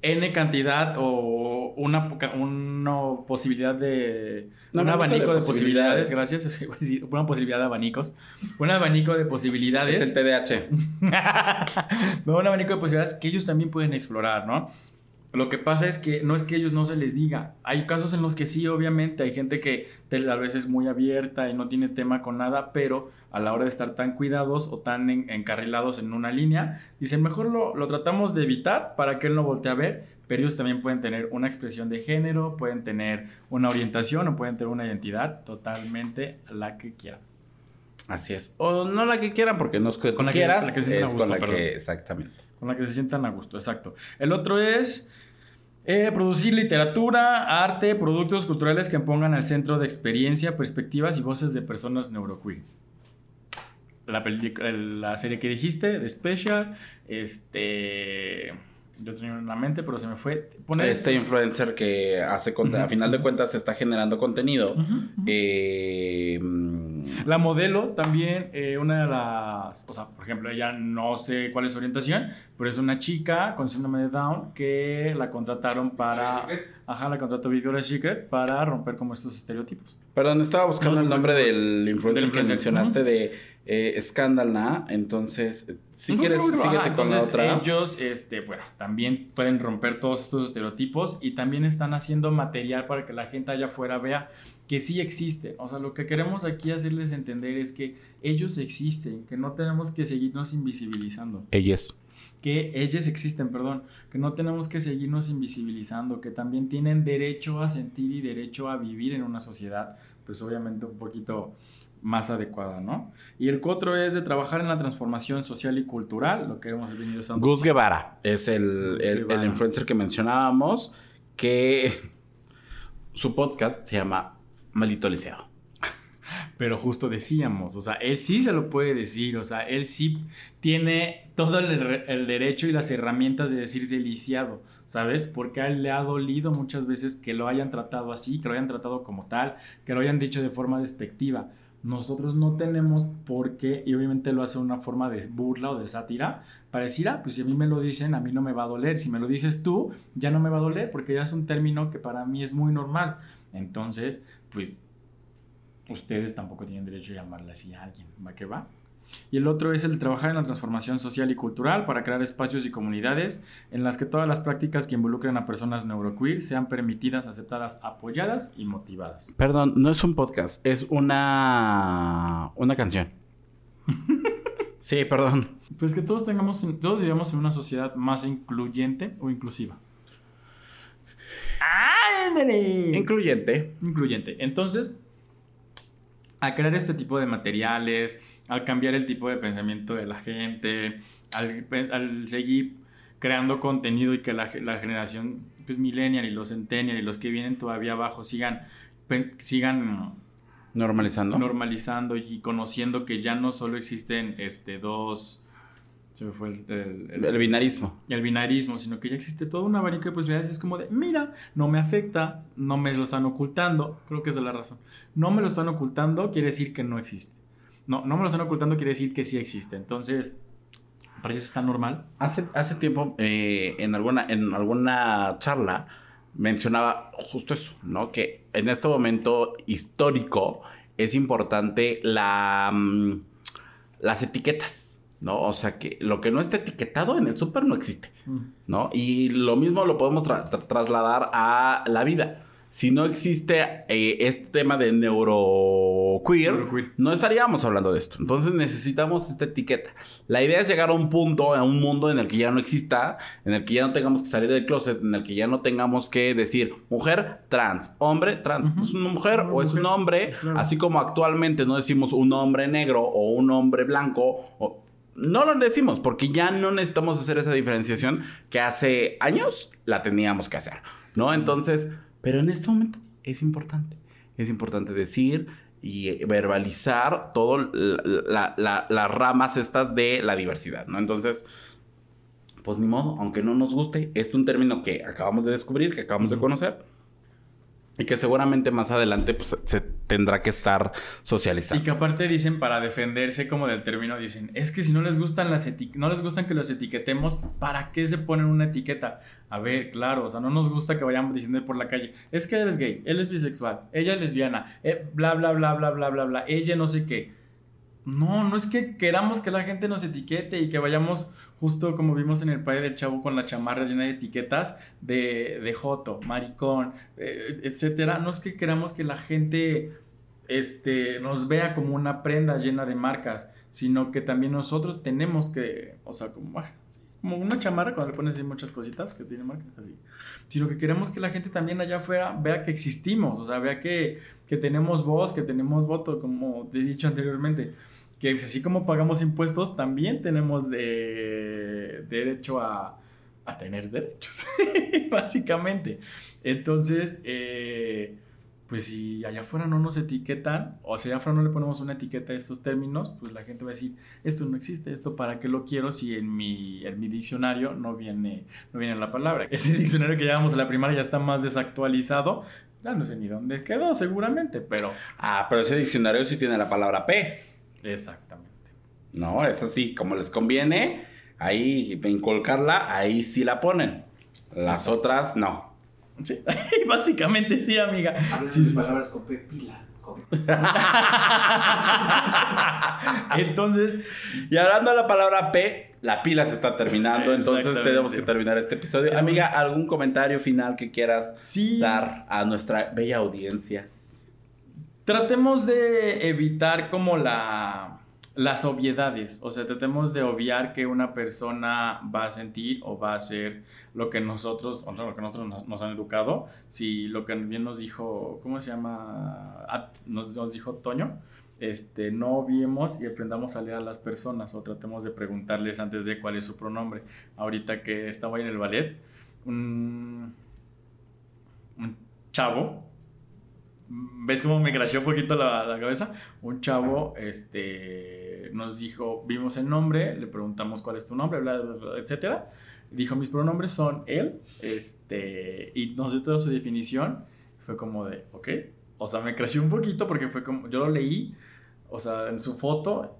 N cantidad o una, una posibilidad de... Un un abanico de de, posibilidades, posibilidades. gracias. Una posibilidad de abanicos. Un abanico de posibilidades. Es el TDAH. no, un abanico de posibilidades que ellos también pueden explorar, ¿no? Lo que pasa es que no es que ellos no se les diga. Hay casos en los que sí, obviamente, hay gente que a veces es muy abierta y no tiene tema con nada, pero a la hora de estar tan cuidados o tan encarrilados en una línea, dicen, mejor lo, lo tratamos de evitar para que él no voltee a ver, pero ellos también pueden tener una expresión de género, pueden tener una orientación o pueden tener una identidad totalmente la que quieran. Así es. O no la que quieran, porque no es que con la quieras, que, se es con la que, exactamente. Con la que se sientan a gusto, exacto. El otro es eh, producir literatura, arte, productos culturales que pongan al centro de experiencia, perspectivas y voces de personas neuroqueer. La, la serie que dijiste, The Special, este yo tenía en la mente, pero se me fue. este influencer que hace a final de cuentas está generando contenido. Eh, la modelo también, eh, una de las, o sea, por ejemplo, ella no sé cuál es su orientación, pero es una chica con síndrome de Down que la contrataron para, ajá, la contrató Victoria's Secret para romper como estos estereotipos. Perdón, estaba buscando el nombre del influencer, que mencionaste de eh, Scandal, Entonces, si quieres, síguete con la otra. Ellos, este, bueno, también pueden romper todos estos estereotipos y también están haciendo material para que la gente allá afuera vea que sí existe. O sea, lo que queremos aquí hacerles entender es que ellos existen, que no tenemos que seguirnos invisibilizando. Ellos. Que ellos existen, perdón, que no tenemos que seguirnos invisibilizando, que también tienen derecho a sentir y derecho a vivir en una sociedad, pues obviamente un poquito más adecuada, ¿no? Y el cuatro es de trabajar en la transformación social y cultural, lo que hemos venido estando. Gus Guevara es el, el, influencer que mencionábamos, que su podcast se llama Maldito Liceo. Pero justo decíamos, o sea, él sí se lo puede decir, o sea, él sí tiene todo el, el derecho y las herramientas de decir deliciado, ¿sabes? Porque a él le ha dolido muchas veces que lo hayan tratado así, que lo hayan tratado como tal, que lo hayan dicho de forma despectiva nosotros no tenemos por qué, y obviamente lo hace una forma de burla o de sátira, para decir, ah, pues si a mí me lo dicen, a mí no me va a doler. Si me lo dices tú, ya no me va a doler, porque ya es un término que para mí es muy normal. Entonces, pues, ustedes tampoco tienen derecho a llamarle así a alguien, ¿va que va? Y el otro es el trabajar en la transformación social y cultural para crear espacios y comunidades en las que todas las prácticas que involucren a personas neuroqueer sean permitidas, aceptadas, apoyadas y motivadas. Perdón, no es un podcast, es una una canción. sí, perdón. Pues que todos tengamos, todos vivamos en una sociedad más incluyente o inclusiva. Incluyente. Incluyente. Entonces, a crear este tipo de materiales, al cambiar el tipo de pensamiento de la gente, al, seguir creando contenido y que la, generación pues, millennial y los centennial y los que vienen todavía abajo sigan, sigan normalizando. normalizando y conociendo que ya no solo existen este, dos se me fue el, el, binarismo. El binarismo, sino que ya existe todo un abanico de posibilidades. Es como de, mira, no me afecta, no me lo están ocultando. Creo que es de la razón. No me lo están ocultando quiere decir que no existe. No, no me lo están ocultando quiere decir que sí existe. Entonces, para ellos está normal. Hace, hace tiempo, eh, en, alguna, en alguna charla, mencionaba justo eso, ¿no? Que en este momento histórico es importante la, mm, las etiquetas. ¿No? O sea que lo que no está etiquetado en el súper no existe, mm. ¿no? Y lo mismo lo podemos trasladar a la vida. Si no existe eh, este tema de neuroqueer, no estaríamos hablando de esto. Entonces necesitamos esta etiqueta. La idea es llegar a un punto, a un mundo en el que ya no exista, en el que ya no tengamos que salir del closet, en el que ya no tengamos que decir mujer trans, hombre trans. ¿Es una mujer o es un hombre? Así como actualmente no decimos un hombre negro o un hombre blanco. O, no lo decimos porque ya no necesitamos hacer esa diferenciación que hace años la teníamos que hacer, ¿no? Entonces, pero en este momento es importante. Es importante decir y verbalizar todas las ramas estas de la diversidad, ¿no? Entonces, pues ni modo, aunque no nos guste, es un término que acabamos de descubrir, que acabamos de conocer y que seguramente más adelante pues, se tendrá que estar socializando. Y que aparte dicen para defenderse como del término, dicen, es que si no les gustan las no les gustan que los etiquetemos, ¿para qué se ponen una etiqueta? A ver, claro, o sea, no nos gusta que vayamos diciendo por la calle, es que él es gay, él es bisexual, ella es lesbiana, eh, bla, bla, bla, bla, bla, bla, bla, ella no sé qué. No, no es que queramos que la gente nos etiquete y que vayamos justo como vimos en el país del chavo con la chamarra llena de etiquetas de, de joto, maricón, eh, etcétera. No es que queramos que la gente este, nos vea como una prenda llena de marcas, sino que también nosotros tenemos que, o sea, como, como una chamarra cuando le pones muchas cositas que tiene marcas, así. Sino que queremos que la gente también allá afuera vea que existimos, o sea, vea que, que tenemos voz, que tenemos voto, como te he dicho anteriormente que así como pagamos impuestos, también tenemos de, derecho a, a, tener derechos, básicamente. Entonces, eh, pues si allá afuera no nos etiquetan, o si allá afuera no le ponemos una etiqueta a estos términos, pues la gente va a decir, esto no existe, esto para qué lo quiero si en mi, en mi diccionario no viene, no viene la palabra. Ese diccionario que llevamos a la primaria ya está más desactualizado, ya no sé ni dónde quedó seguramente, pero... Ah, pero ese diccionario sí tiene la palabra P. Exactamente. No, es así, como les conviene, ahí inculcarla, ahí sí la ponen. Las otras no. Sí, básicamente sí, amiga. sí, palabras con P, pila. entonces, y hablando de la palabra P, la pila se está terminando, entonces tenemos que terminar este episodio. Amiga, ¿algún comentario final que quieras dar a nuestra bella audiencia? Tratemos de evitar como la, las obviedades, o sea, tratemos de obviar que una persona va a sentir o va a hacer lo que nosotros, o lo que nosotros nos, han educado, si lo que bien nos dijo, ¿cómo se llama? Ah, nos, dijo Toño, este, no obviemos y aprendamos a leer a las personas o tratemos de preguntarles antes de cuál es su pronombre. Ahorita que estaba en el ballet, un chavo ¿Ves cómo me crasheó un poquito la, la, cabeza? Un chavo este, nos dijo, vimos el nombre, le preguntamos cuál es tu nombre, bla, bla, etcétera. Dijo, mis pronombres son él, este, y nos dio toda su definición. Fue como de, ok. O sea, me crasheó un poquito porque fue como, yo lo leí, o sea, en su foto,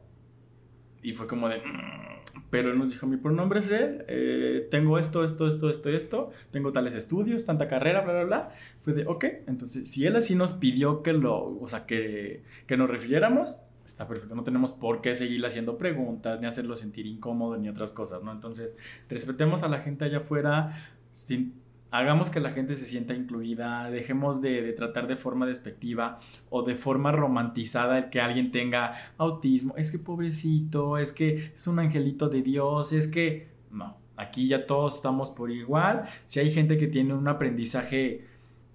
y fue como de, mm, pero él nos dijo, mi pronombre es él, eh, tengo esto, esto, esto, esto, esto, tengo tales estudios, tanta carrera, bla, bla, bla. Fue de, ok, entonces, si él así nos pidió que lo, o sea, que, que nos refiriéramos, está perfecto, no tenemos por qué seguirle haciendo preguntas, ni hacerlo sentir incómodo, ni otras cosas, ¿no? Entonces, respetemos a la gente allá afuera, sin hagamos que la gente se sienta incluida, dejemos de, tratar de forma despectiva o de forma romantizada el que alguien tenga autismo, es que pobrecito, es que es un angelito de Dios, es que no, aquí ya todos estamos por igual, si hay gente que tiene un aprendizaje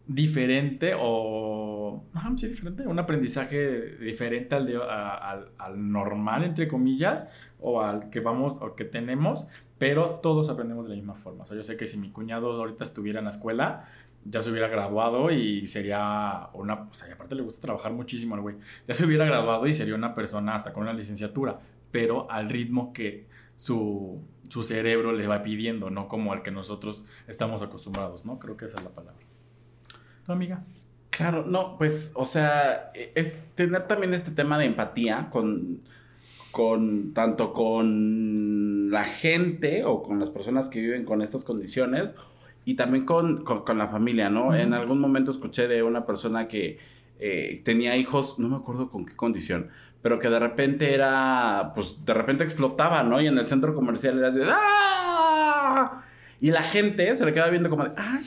diferente o sí, diferente, un aprendizaje diferente al, de, al normal entre comillas o al que vamos o que tenemos pero todos aprendemos de la misma forma. O sea, yo sé que si mi cuñado ahorita estuviera en la escuela, ya se hubiera graduado y sería una, o sea, y aparte le gusta trabajar muchísimo al güey, ya se hubiera graduado y sería una persona hasta con una licenciatura, pero al ritmo que su, su cerebro le va pidiendo, no como al que nosotros estamos acostumbrados, ¿no? Creo que esa es la palabra. ¿Tu amiga? Claro, no, pues, o sea, es tener también este tema de empatía con con tanto con la gente o con las personas que viven con estas condiciones y también con, la familia, ¿no? En algún momento escuché de una persona que eh, tenía hijos, no me acuerdo con qué condición, pero que de repente era, pues de repente explotaba, ¿no? Y en el centro comercial era de ¡ah! Y la gente se le queda viendo como de ¡ay!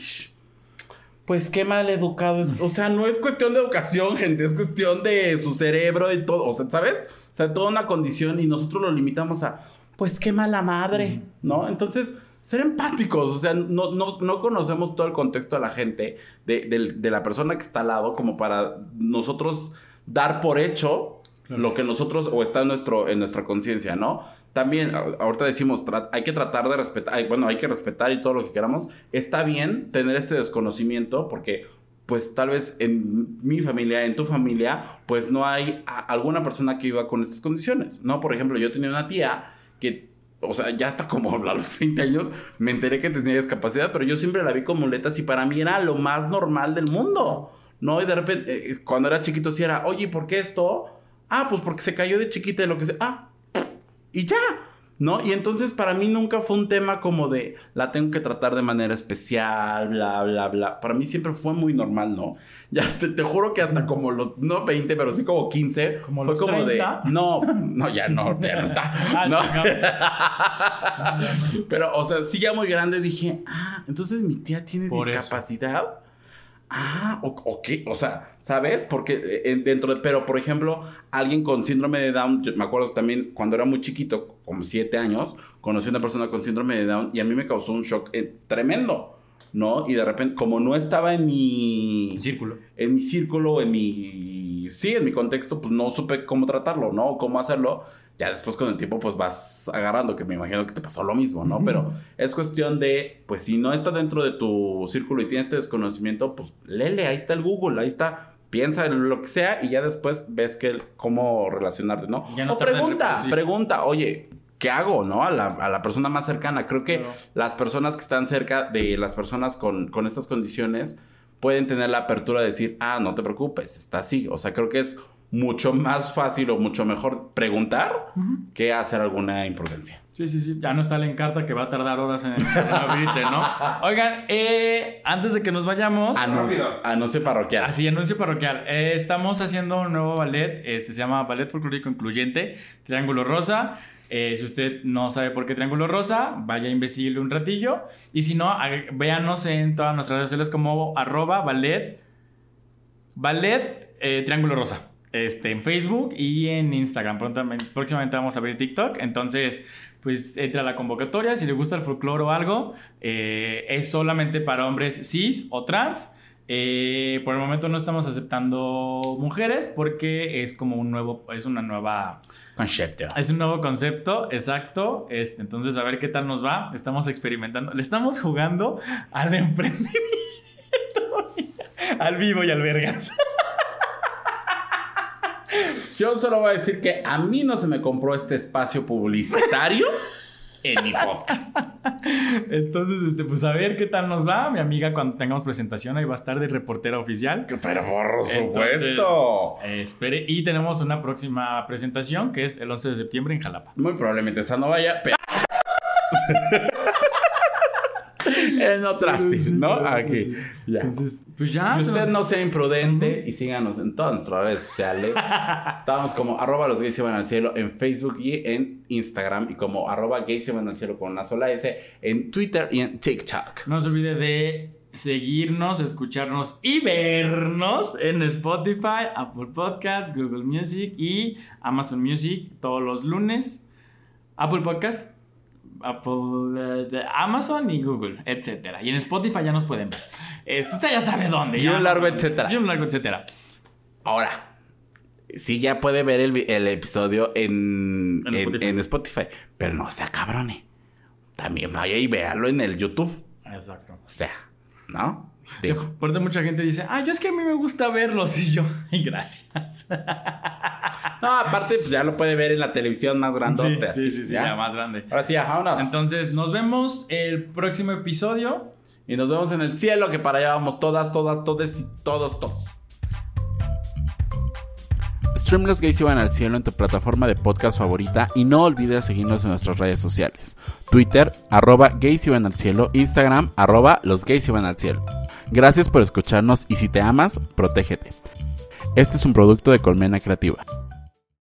Pues qué mal educado es. O sea, no es cuestión de educación, gente, es cuestión de su cerebro y todo. O sea, ¿sabes? O sea, toda una condición y nosotros lo limitamos a, pues qué mala madre, ¿no? Entonces, ser empáticos, o sea, no, no, no conocemos todo el contexto de la gente, de, de, la persona que está al lado, como para nosotros dar por hecho lo que nosotros, o está en, nuestro, en nuestra conciencia, ¿no? también, ahorita decimos, hay que tratar de respetar, bueno, hay que respetar y todo lo que queramos. Está bien tener este desconocimiento porque, pues tal vez en mi familia, en tu familia, pues no hay alguna persona que viva con estas condiciones, ¿no? Por ejemplo, yo tenía una tía que, o sea, ya hasta como a los 20 años me enteré que tenía discapacidad, pero yo siempre la vi con muletas y para mí era lo más normal del mundo, ¿no? Y de repente, eh, cuando era chiquito, sí era, oye, ¿por qué esto? Ah, pues porque se cayó de chiquita y lo que sea. Ah, y ya. ¿No? Y entonces para mí nunca fue un tema como de la tengo que tratar de manera especial, bla, bla, bla. Para mí siempre fue muy normal, ¿no? Ya te, te juro que hasta como los, no 20, pero sí como 15, Como fue los como 30. de, no, no, ya no, ya no está. Ah, no. Pero, o sea, sí ya muy grande dije, ah, entonces mi tía tiene Por eso. Ah, o, o qué, o sea, ¿sabes? Porque eh, dentro de, pero por ejemplo, alguien con síndrome de Down, yo me acuerdo también cuando era muy chiquito, como siete años, conocí a una persona con síndrome de Down y a mí me causó un shock eh, tremendo, ¿no? Y de repente, como no estaba en mi Círculo. en mi círculo, en mi. Sí, en mi contexto, pues no supe cómo tratarlo, ¿no? O cómo hacerlo. Ya después con el tiempo, pues vas agarrando, que me imagino que te pasó lo mismo, ¿no? Pero es cuestión de, pues si no está dentro de tu círculo y tienes este desconocimiento, pues lele, ahí está el Google, ahí está. Piensa en lo que sea y ya después ves que cómo relacionarte, ¿no? O pregunta, pregunta, oye, ¿qué hago, no? A la, a la persona más cercana. Creo que Claro. las personas que están cerca de las personas con, con estas condiciones pueden tener la apertura de decir, ah, no te preocupes, está así. O sea, creo que es mucho más fácil o mucho mejor preguntar que hacer alguna imprudencia. Sí, sí, sí. Ya no está la encarta que va a tardar horas en, en abrirte, ¿no? Oigan, eh, antes de que nos vayamos. Anuncio, anuncio parroquial. Así, anuncio parroquial. Eh, estamos haciendo un nuevo ballet. Este se llama Ballet Folclórico Incluyente, Triángulo Rosa. Eh, si usted no sabe por qué Triángulo Rosa, vaya a investigarle un ratillo. Y si no, véanos en todas nuestras redes sociales como arroba ballet, ballet eh, Triángulo Rosa. Este, en Facebook y en Instagram. Prontamente, próximamente vamos a abrir TikTok. Entonces, pues entra a la convocatoria. Si le gusta el folclore o algo, eh, es solamente para hombres cis o trans. Eh, por el momento no estamos aceptando mujeres porque es como un nuevo, es una nueva, Concepto. es un nuevo concepto, exacto. Este, entonces a ver qué tal nos va. Estamos experimentando, le estamos jugando al emprendimiento, al vivo y al vergas. Yo solo voy a decir que a mí no se me compró este espacio publicitario en mi podcast. Entonces, este, pues a ver qué tal nos va. Mi amiga, cuando tengamos presentación, ahí va a estar de reportera oficial. Pero por Entonces, supuesto. eh, espere. Y tenemos una próxima presentación que es el 11 de septiembre en Jalapa. Muy probablemente esa no vaya, pero... en otra sí, ¿no? Aquí. Ya. Entonces, pues ya. Y usted nos- no sea imprudente y síganos en todas nuestras redes sociales. Estamos como arroba los gays se van al cielo en Facebook y en Instagram y como arroba gays se van al cielo con una sola S en Twitter y en TikTok. No se olvide de seguirnos, escucharnos y vernos en Spotify, Apple Podcasts, Google Music y Amazon Music todos los lunes. Apple Podcasts, Apple, eh, Amazon y Google, etcétera. Y en Spotify ya nos pueden ver. Este, usted ya sabe dónde. Y ya. un largo etcétera. Y un largo etcétera. Ahora, sí ya puede ver el, episodio en, En en, Spotify. en Spotify, pero no sea cabrone. También vaya y véalo en el YouTube. Exacto. O sea, ¿no? Digo. Por eso mucha gente dice, ah, yo es que a mí me gusta verlos. Y yo, ay, gracias. No, aparte, pues ya lo puede ver en la televisión más grande. sí, sí, sí, sí, ya más grande. Ahora sí, ya, vámonos. Entonces, nos vemos el próximo episodio. Y nos vemos en el cielo, que para allá vamos todas, todas, todes y todos, todos. Stream Los Gays iban al cielo en tu plataforma de podcast favorita y no olvides seguirnos en nuestras redes sociales. Twitter, arroba gays iban al cielo, Instagram, arroba los gays iban al cielo. Gracias por escucharnos y si te amas, protégete. Este es un producto de Colmena Creativa.